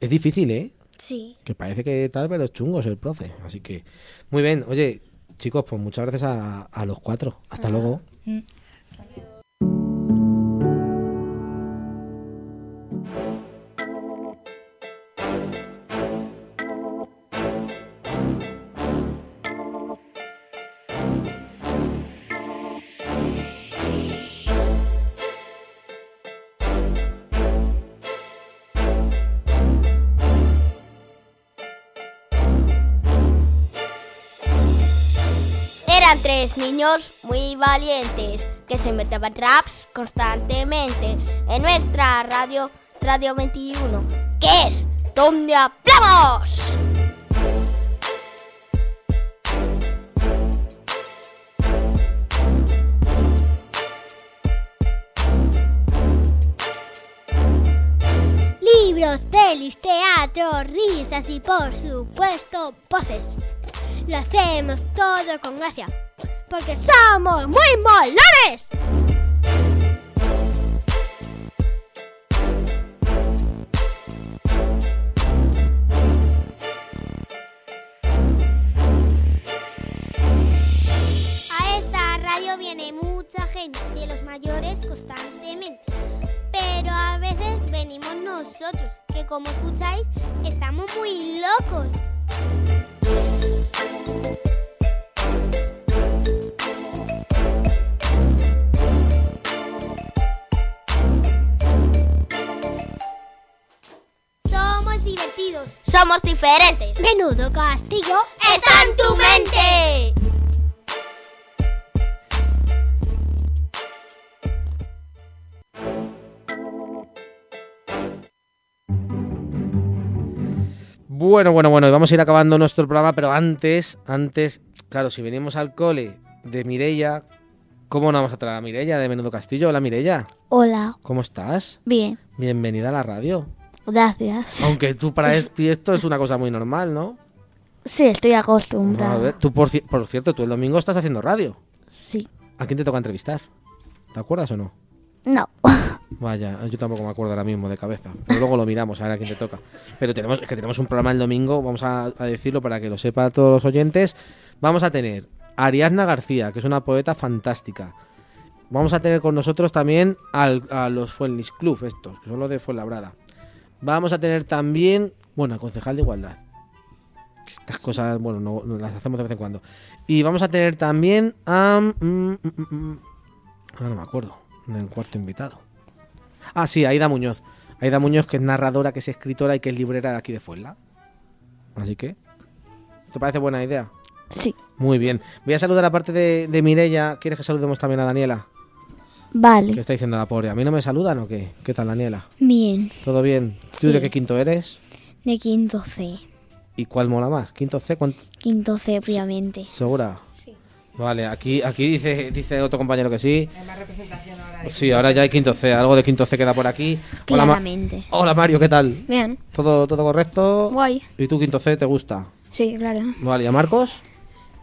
Es difícil, ¿eh? Sí. Que parece que tal vez los chungos el profe. Así que, muy bien. Oye, chicos, pues muchas gracias a, a los cuatro. Hasta luego. Eran niños muy valientes que se metían traps constantemente en nuestra radio, Radio 21, que es donde hablamos. Libros, pelis, teatro, risas y por supuesto voces. Lo hacemos todo con gracia, porque somos muy molones. A esta radio viene mucha gente de los mayores constantemente. Pero a veces venimos nosotros, que como escucháis, estamos muy locos. Somos diferentes. Menudo castillo está en tu mente. Bueno, bueno, bueno, y vamos a ir acabando nuestro programa, pero antes, antes, claro, si venimos al cole de Mirella, ¿cómo no vamos a traer a Mirella de Menudo Castillo? Hola Mirella, Hola, ¿cómo estás? bien, Bienvenida a la radio. Gracias. Aunque tú para ti esto es una cosa muy normal, ¿no? Sí, estoy A acostumbrada. ver, tú por, por cierto, tú el domingo estás haciendo radio. Sí. ¿A quién te toca entrevistar? ¿Te acuerdas o no? No. Vaya, yo tampoco me acuerdo ahora mismo de cabeza. Pero luego lo miramos a ver a quién te toca. Pero tenemos, es que tenemos un programa el domingo, vamos a, a decirlo para que lo sepan todos los oyentes. Vamos a tener a Ariadna García, que es una poeta fantástica. Vamos a tener con nosotros también al- a los Fuenlis Club, estos, que son los de Fuenlabrada. Vamos a tener también, bueno, al concejal de igualdad. Estas cosas, bueno, no, no las hacemos de vez en cuando. Y vamos a tener también a... mm, mm, mm, mm, ahora no me acuerdo, del cuarto invitado. Ah, sí, Aida Muñoz. Aida Muñoz, que es narradora, que es escritora y que es librera de aquí de Fuenla. Así que, ¿te parece buena idea? Sí. Muy bien. Voy a saludar aparte de, de Mirella. ¿Quieres que saludemos también a Daniela? Vale. ¿Qué está diciendo la pobre? ¿A mí no me saludan o qué? ¿Qué tal, Daniela? Bien. ¿Todo bien? ¿Tú Sí. de qué quinto eres? De quinto C. ¿Y cuál mola más? ¿Quinto C? ¿Cuánto? Quinto C, obviamente. ¿Segura? Sí. Vale, aquí, aquí dice, dice otro compañero que sí. Hay más representación ahora. Sí, ahora ya hay quinto C. Algo de quinto C queda por aquí. Hola, Ma- Claramente. Hola Mario, ¿qué tal? Bien. ¿Todo, todo correcto? Guay. ¿Y tú quinto C te gusta? Sí, claro. Vale, ¿y a Marcos?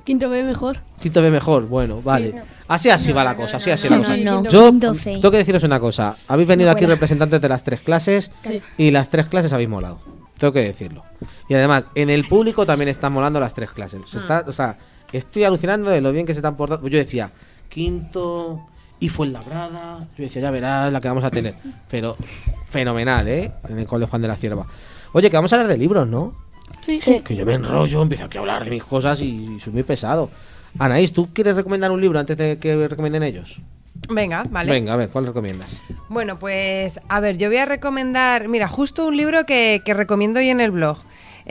Quinto B mejor. Quinto B mejor, bueno, vale. no. Así así va la cosa, así así no, la cosa. no, no, Yo quinto C. tengo que deciros una cosa. Habéis venido No aquí representantes de las tres clases Sí. y las tres clases habéis molado. Tengo que decirlo. Y además, en el público también están molando las tres clases. Se está, o sea, estoy alucinando de lo bien que se están portando. Yo decía, quinto y fue labrada. Yo decía, ya verás la que vamos a tener. Pero fenomenal, ¿eh? En el cole Juan de la Cierva. Oye, que vamos a hablar de libros, ¿no? Sí. Que yo me enrollo, empiezo aquí a hablar de mis cosas y, y soy muy pesado. Anaís, ¿tú quieres recomendar un libro antes de que recomienden ellos? Venga, vale. Venga, a ver, ¿cuál recomiendas? Bueno, pues a ver, yo voy a recomendar, mira, justo un libro que, que recomiendo hoy en el blog.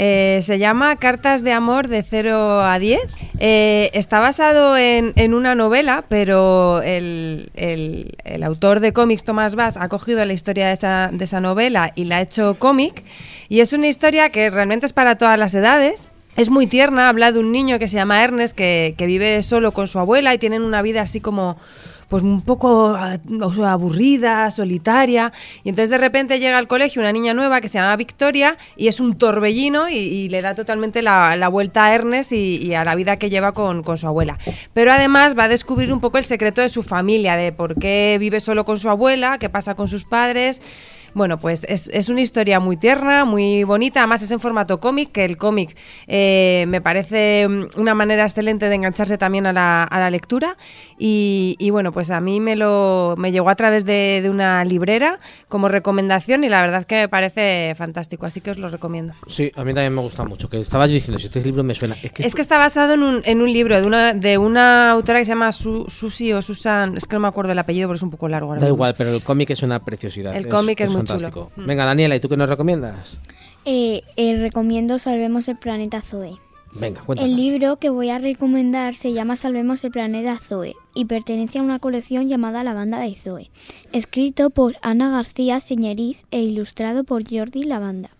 Eh, se llama Cartas de Amor de 0 a 10. Eh, está basado en, en una novela, pero el, el- autor de cómics, Tomás Bass, ha cogido la historia de esa, de esa novela y la ha hecho cómic. Y es una historia que realmente es para todas las edades. Es muy tierna, habla de un niño que se llama Ernest, que, que vive solo con su abuela y tienen una vida así como pues un poco ah, aburrida, solitaria. Y entonces de repente llega al colegio una niña nueva que se llama Victoria y es un torbellino y, y le da totalmente la, la vuelta a Ernest y, y a la vida que lleva con, con su abuela. Pero además va a descubrir un poco el secreto de su familia, de por qué vive solo con su abuela, qué pasa con sus padres. Bueno, pues es, es una historia muy tierna, muy bonita, además es en formato cómic, que el cómic eh, me parece mm, una manera excelente de engancharse también a la, a la lectura y, y bueno, pues a mí me lo me llegó a través de, de una librera como recomendación y la verdad que me parece fantástico, así que os lo recomiendo. Sí, a mí también me gusta mucho. Que estabas diciendo, si este libro me suena. Es que, Es que está basado en un, en un libro de una, de una autora que se llama Su, Susi o Susan, es que no me acuerdo el apellido porque es un poco largo. ahora Da mismo. igual, pero el cómic es una preciosidad. El cómic es muy chulo. Fantástico. Venga, Daniela, ¿y tú qué nos recomiendas? Eh, eh, recomiendo Salvemos el planeta Zoe. Venga, cuéntanos. El libro que voy a recomendar se llama Salvemos el planeta Zoe y pertenece a una colección llamada La banda de Zoe, escrito por Ana García Señeriz e ilustrado por Jordi Lavanda.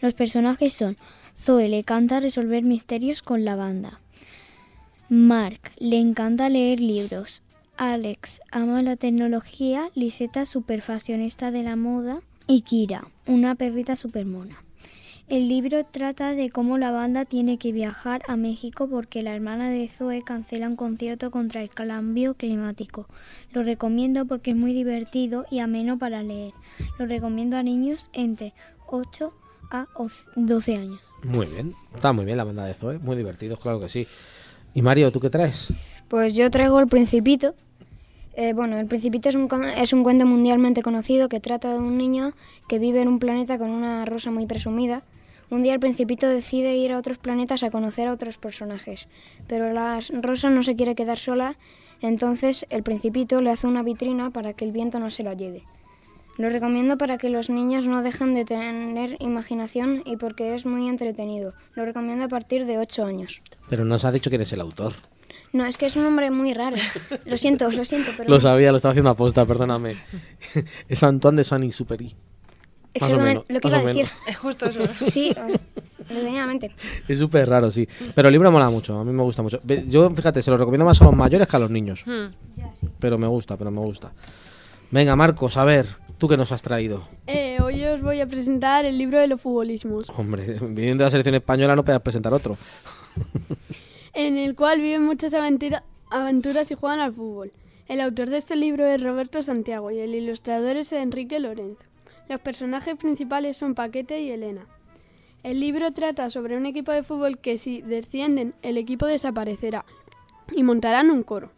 Los personajes son Zoe le encanta resolver misterios con la banda. Mark le encanta leer libros. Alex ama la tecnología. Liseta super fashionista de la moda. Y Kira, una perrita super mona. El libro trata de cómo la banda tiene que viajar a México porque la hermana de Zoe cancela un concierto contra el cambio climático. Lo recomiendo porque es muy divertido y ameno para leer. Lo recomiendo a niños entre 8 a 12 años. Muy bien, está muy bien la banda de Zoe, muy divertidos, claro que sí. ¿Y Mario, tú qué traes? Pues yo traigo El Principito. Eh, bueno, El Principito es un, es un cuento mundialmente conocido que trata de un niño que vive en un planeta con una rosa muy presumida. Un día el Principito decide ir a otros planetas a conocer a otros personajes, pero la rosa no se quiere quedar sola, entonces el Principito le hace una vitrina para que el viento no se la lleve. Lo recomiendo para que los niños no dejen de tener imaginación y porque es muy entretenido. Lo recomiendo a partir de 8 años. Pero nos has dicho quién es el autor. No, es que es un nombre muy raro. Lo siento, lo siento. Pero lo sabía, lo estaba haciendo a posta, perdóname. es Antoine de Saint-Exupéry. Exactamente, lo que iba a decir. Es justo eso. Sí, lo tenía en mente. Es súper raro, sí. Pero el libro mola mucho, a mí me gusta mucho. Yo, fíjate, se lo recomiendo más a los mayores que a los niños. Hmm. Pero me gusta, pero me gusta. Venga, Marcos, a ver, ¿tú qué nos has traído? Eh, hoy os voy a presentar el libro de los futbolismos. Hombre, viniendo de la selección española no puedes presentar otro. En el cual viven muchas aventuras y juegan al fútbol. El autor de este libro es Roberto Santiago y el ilustrador es Enrique Lorenzo. Los personajes principales son Paquete y Elena. El libro trata sobre un equipo de fútbol que si descienden, el equipo desaparecerá y montarán un coro.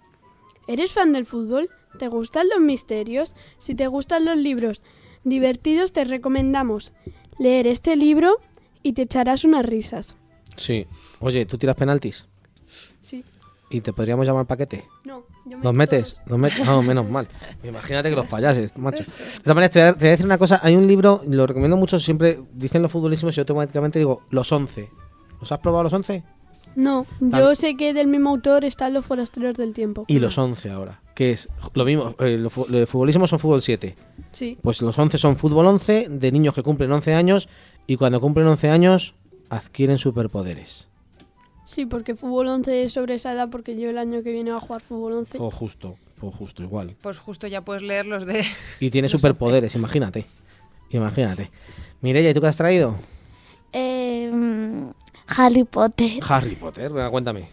¿Eres fan del fútbol? ¿Te gustan los misterios? Si te gustan los libros divertidos, te recomendamos leer este libro y te echarás unas risas. Sí. Oye, ¿tú tiras penaltis? Sí. ¿Y te podríamos llamar paquete? No, yo me ¿Los metes? ¿Los metes? No, menos mal. Imagínate que los fallases, macho. De todas maneras, te voy, a, te voy, a, decir una cosa. Hay un libro, lo recomiendo mucho, siempre dicen los futbolísimos y yo automáticamente digo los 11. ¿Los has probado los 11? No, yo sé que del mismo autor están Los Forasteros del Tiempo. Y los 11 ahora, que es lo mismo, eh, los futbolísimos son fútbol 7. Sí. Pues los 11 son fútbol 11 de niños que cumplen 11 años y cuando cumplen 11 años adquieren superpoderes. Sí, porque fútbol 11 es sobre esa edad porque yo el año que viene voy a jugar fútbol 11. Pues justo, pues justo igual. Pues justo ya puedes leer los de... Y tiene superpoderes, imagínate. Imagínate. Mireya, ¿y tú qué has traído? Eh, Harry Potter. Harry Potter, venga, cuéntame.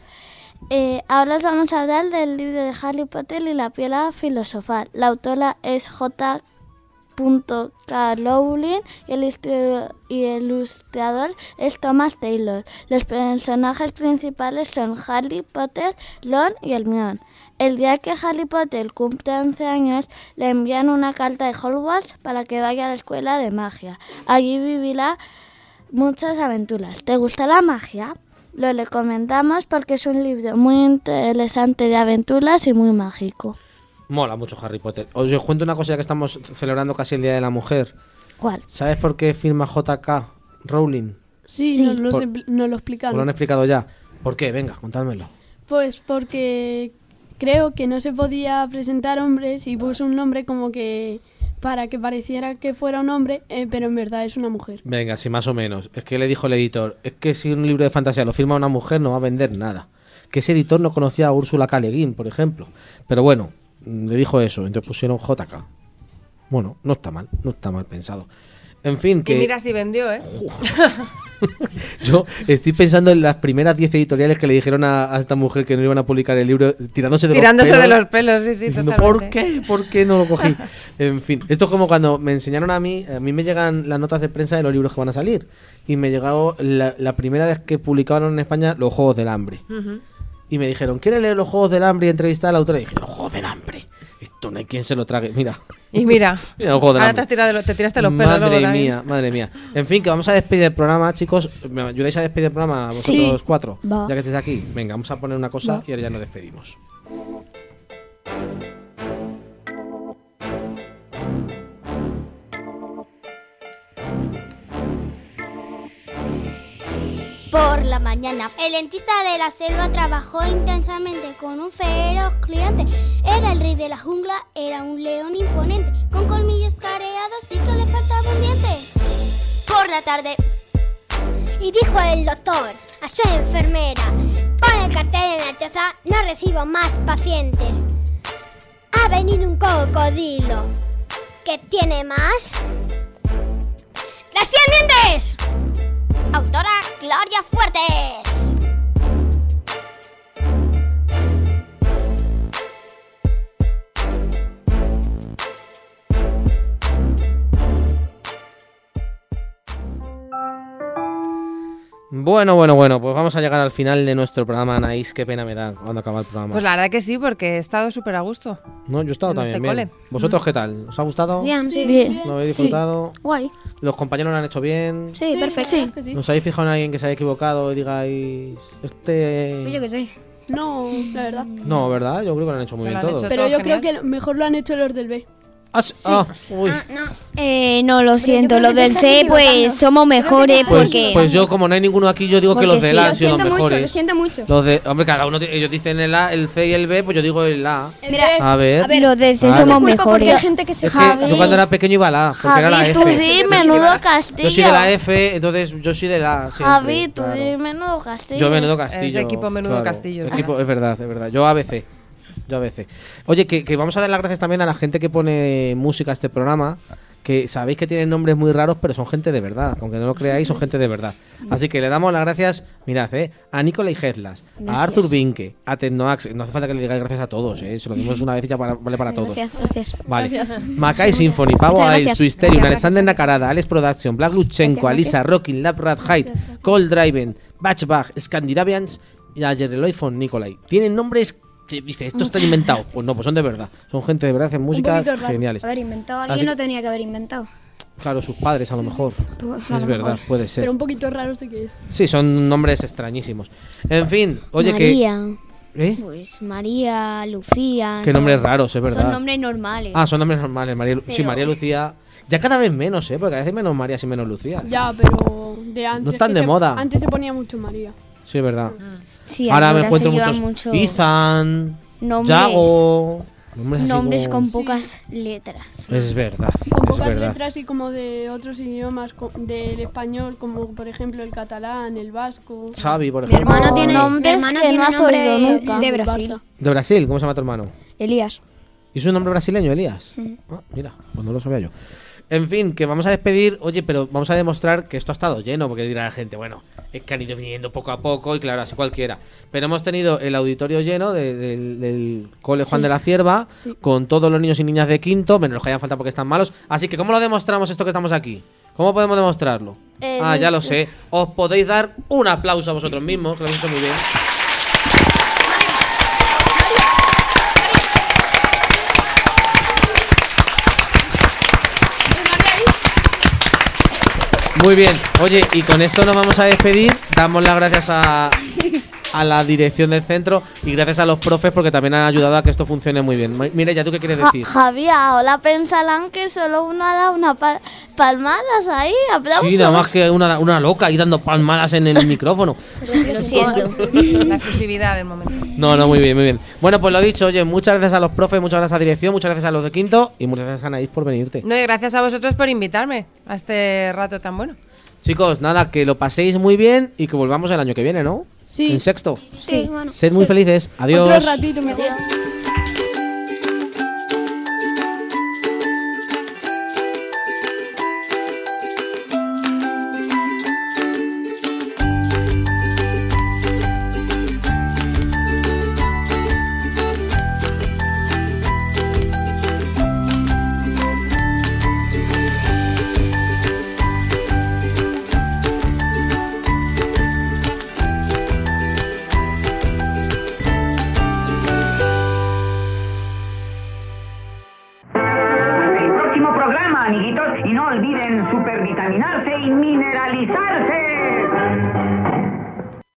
Eh, ahora os vamos a hablar del libro de Harry Potter y la piedra filosofal. La autora es J. K. Rowling y el, el ilustrador es Thomas Taylor. Los personajes principales son Harry Potter, Ron y Hermione. El día que Harry Potter cumple 11 años, le envían una carta de Hogwarts para que vaya a la escuela de magia. Allí vivirá muchas aventuras. ¿Te gusta la magia? Lo recomendamos porque es un libro muy interesante de aventuras y muy mágico. Mola mucho Harry Potter. Os, os cuento una cosa ya que estamos celebrando casi el Día de la Mujer. ¿Cuál? ¿Sabes por qué firma JK Rowling? Sí, sí. Nos, lo por, nos lo. Lo han explicado ya. ¿Por qué? Venga, contádmelo. Pues porque creo que no se podía presentar hombres y puso un nombre como que para que pareciera que fuera un hombre, eh, pero en verdad es una mujer. Venga, sí, más o menos. Es que le dijo el editor, es que si un libro de fantasía lo firma una mujer no va a vender nada. Que ese editor no conocía a Úrsula K. Le Guin, por ejemplo. Pero bueno, le dijo eso, entonces pusieron JK. Bueno, no está mal, no está mal pensado. En fin, que... Y mira si vendió, ¿eh? Yo estoy pensando en las primeras 10 editoriales que le dijeron a, a, esta mujer que no iban a publicar el libro tirándose de tirándose los pelos. de los pelos, sí, sí, diciendo. ¿Por qué? ¿Por qué no lo cogí? en fin, esto es como cuando me enseñaron a mí, a mí me llegan las notas de prensa de los libros que van a salir. Y me llegó la, la primera vez que publicaron en España Los Juegos del Hambre. Uh -huh. Y me dijeron, ¿quiere leer Los Juegos del Hambre y entrevistar a la autora? Y dije, Los Juegos del Hambre. Esto no hay quien se lo trague. Mira. Y mira, mira ahora te, has tirado, te, tiraste los pelos. Madre luego mía, madre mía. En fin, que vamos a despedir el programa, chicos. ¿Me ayudáis a despedir el programa vosotros sí. cuatro? Va. Ya que estáis aquí. Venga, vamos a poner una cosa Va. y ahora ya nos despedimos. Por la mañana, el dentista de la selva trabajó intensamente con un feroz cliente. Era el rey de la jungla, era un león imponente, con colmillos careados y que le faltaba un. Por la tarde, y dijo el doctor a su enfermera: Pon el cartel en la choza, no recibo más pacientes. Ha venido un cocodrilo. ¿Qué tiene más? ¡Las 100 Autora Gloria Fuertes. Bueno, bueno, bueno, pues vamos a llegar al final de nuestro programa, Anaís. Qué pena me da cuando acaba el programa. Pues la verdad que sí, porque he estado súper a gusto. No, yo he estado en también este bien. cole. ¿Vosotros qué tal? ¿Os ha gustado? Bien, sí. Bien. ¿Lo habéis Sí. disfrutado? Guay. ¿Los compañeros lo han hecho bien? Sí, perfecto. ¿Nos habéis fijado en alguien que se haya equivocado y digáis... Este... Yo qué sé. No, la verdad. No, ¿verdad? Yo creo que lo han hecho muy bien todos. Pero yo creo que mejor lo han hecho los del B. Ah, sí. Ah, uy. Eh, no, lo siento, los que del C pues somos mejores Pues, porque... pues yo, como no hay ninguno aquí, yo digo que los del sí. A han sido los siento mucho, mejores. lo siento mucho. Los de, hombre, cada uno, ellos dicen el A, el C y el B, pues yo digo el A. Mira, a ver. a ver, los del C Claro. somos mejores. Es que yo cuando era pequeño iba al A, porque era la Javi, F. tú di menudo castillo. Yo soy de la F, entonces yo soy de la A. siempre, Javi, tú claro. di menudo castillo. Yo menudo castillo. Es equipo menudo claro. castillo. Equipo- es verdad, es verdad. Yo ABC. Yo ABC. Oye, que, que vamos a dar las gracias también a la gente que pone música a este programa. Que sabéis que tienen nombres muy raros, pero son gente de verdad. Aunque no lo creáis, son gente de verdad. Así que le damos las gracias, mirad, eh, a Nicolai Heslas, a. Arthur Vinke, a Tecnoax. No hace falta que le digáis gracias a todos, eh. Se lo dimos una vez y ya para- vale para todos. Gracias, gracias. Vale. Gracias. Makai Symphony, Pavo Muchas Ail, gracias. Twisterium. Alexander Nakarada, Alex Production, Black Luchenko, Alisa, Rockin, Lab Rat Height, Cold Driven, Batchbach, Scandinavians y a Jereloy von Nicolai. Tienen nombres dice, esto está inventado. Pues no, pues son de verdad. Son gente de verdad, hacen música geniales. A ver, inventado. Así- Alguien no tenía que haber inventado. Claro, sus padres a lo mejor. Pues, a Es lo verdad, mejor. puede ser. Pero un poquito raro sé que es. Sí, son nombres extrañísimos. En fin, oye María. que... ¿Eh? Pues María, Lucía... Qué son- nombres raros, es verdad. Son nombres normales. Ah, son nombres normales. María, Lu- Sí, Pero- María Lucía... Ya cada vez menos, ¿eh? Porque a veces menos María y menos Lucía. Ya, pero de antes. están que de se- moda. Antes se ponía mucho María. Sí, es verdad. Sí, ahora me encuentro muchos. mucho- Izan, Nombres. Yago. Nombres, así Nombres como- con pocas letras. Es verdad, Con es pocas verdad. letras y como de otros idiomas, del español, como por ejemplo el catalán, el vasco. Xavi, por Mi ejemplo. hermano tiene, mi nombres hermano que tiene no has nombre oído de- nunca. de Brasil. De Brasil, ¿cómo se llama tu hermano? Elías. ¿Y su nombre brasileño, Elías? Mm. Ah, mira, pues no lo sabía yo. En fin, que vamos a despedir, oye, pero vamos a demostrar que esto ha estado lleno, porque dirá la gente, bueno, es que han ido viniendo poco a poco y claro, así cualquiera. Pero hemos tenido el auditorio lleno de- del, del cole Juan Sí. de la Cierva, Sí. con todos los niños y niñas de quinto, menos los que hayan falta porque están malos. Así que, ¿cómo lo demostramos esto que estamos aquí? ¿Cómo podemos demostrarlo? Eh, ah, ya lo sé. sé. Os podéis dar un aplauso a vosotros mismos, que lo habéis hecho muy bien. Muy bien, oye, y con esto nos vamos a despedir. Damos las gracias a, a la dirección del centro y gracias a los profes porque también han ayudado a que esto funcione muy bien. Mire, ya tú qué quieres Ja- decir. Javi, ahora pensarán que solo uno ha dado una pa- palmadas ahí, aplausos. Sí, nada más que una, una loca ahí dando palmadas en el micrófono. Lo siento. La efusividad del momento. No, no, muy bien, muy bien. Bueno, pues lo dicho, oye, muchas gracias a los profes, muchas gracias a la dirección, muchas gracias a los de quinto y muchas gracias a Anaís por venirte. No, y gracias a vosotros por invitarme a este rato tan bueno. Chicos, nada, que lo paséis muy bien y que volvamos el año que viene, ¿no? Sí. En sexto. Sí, bueno. Sed muy Sí. felices. Adiós. Otro ratito mejor.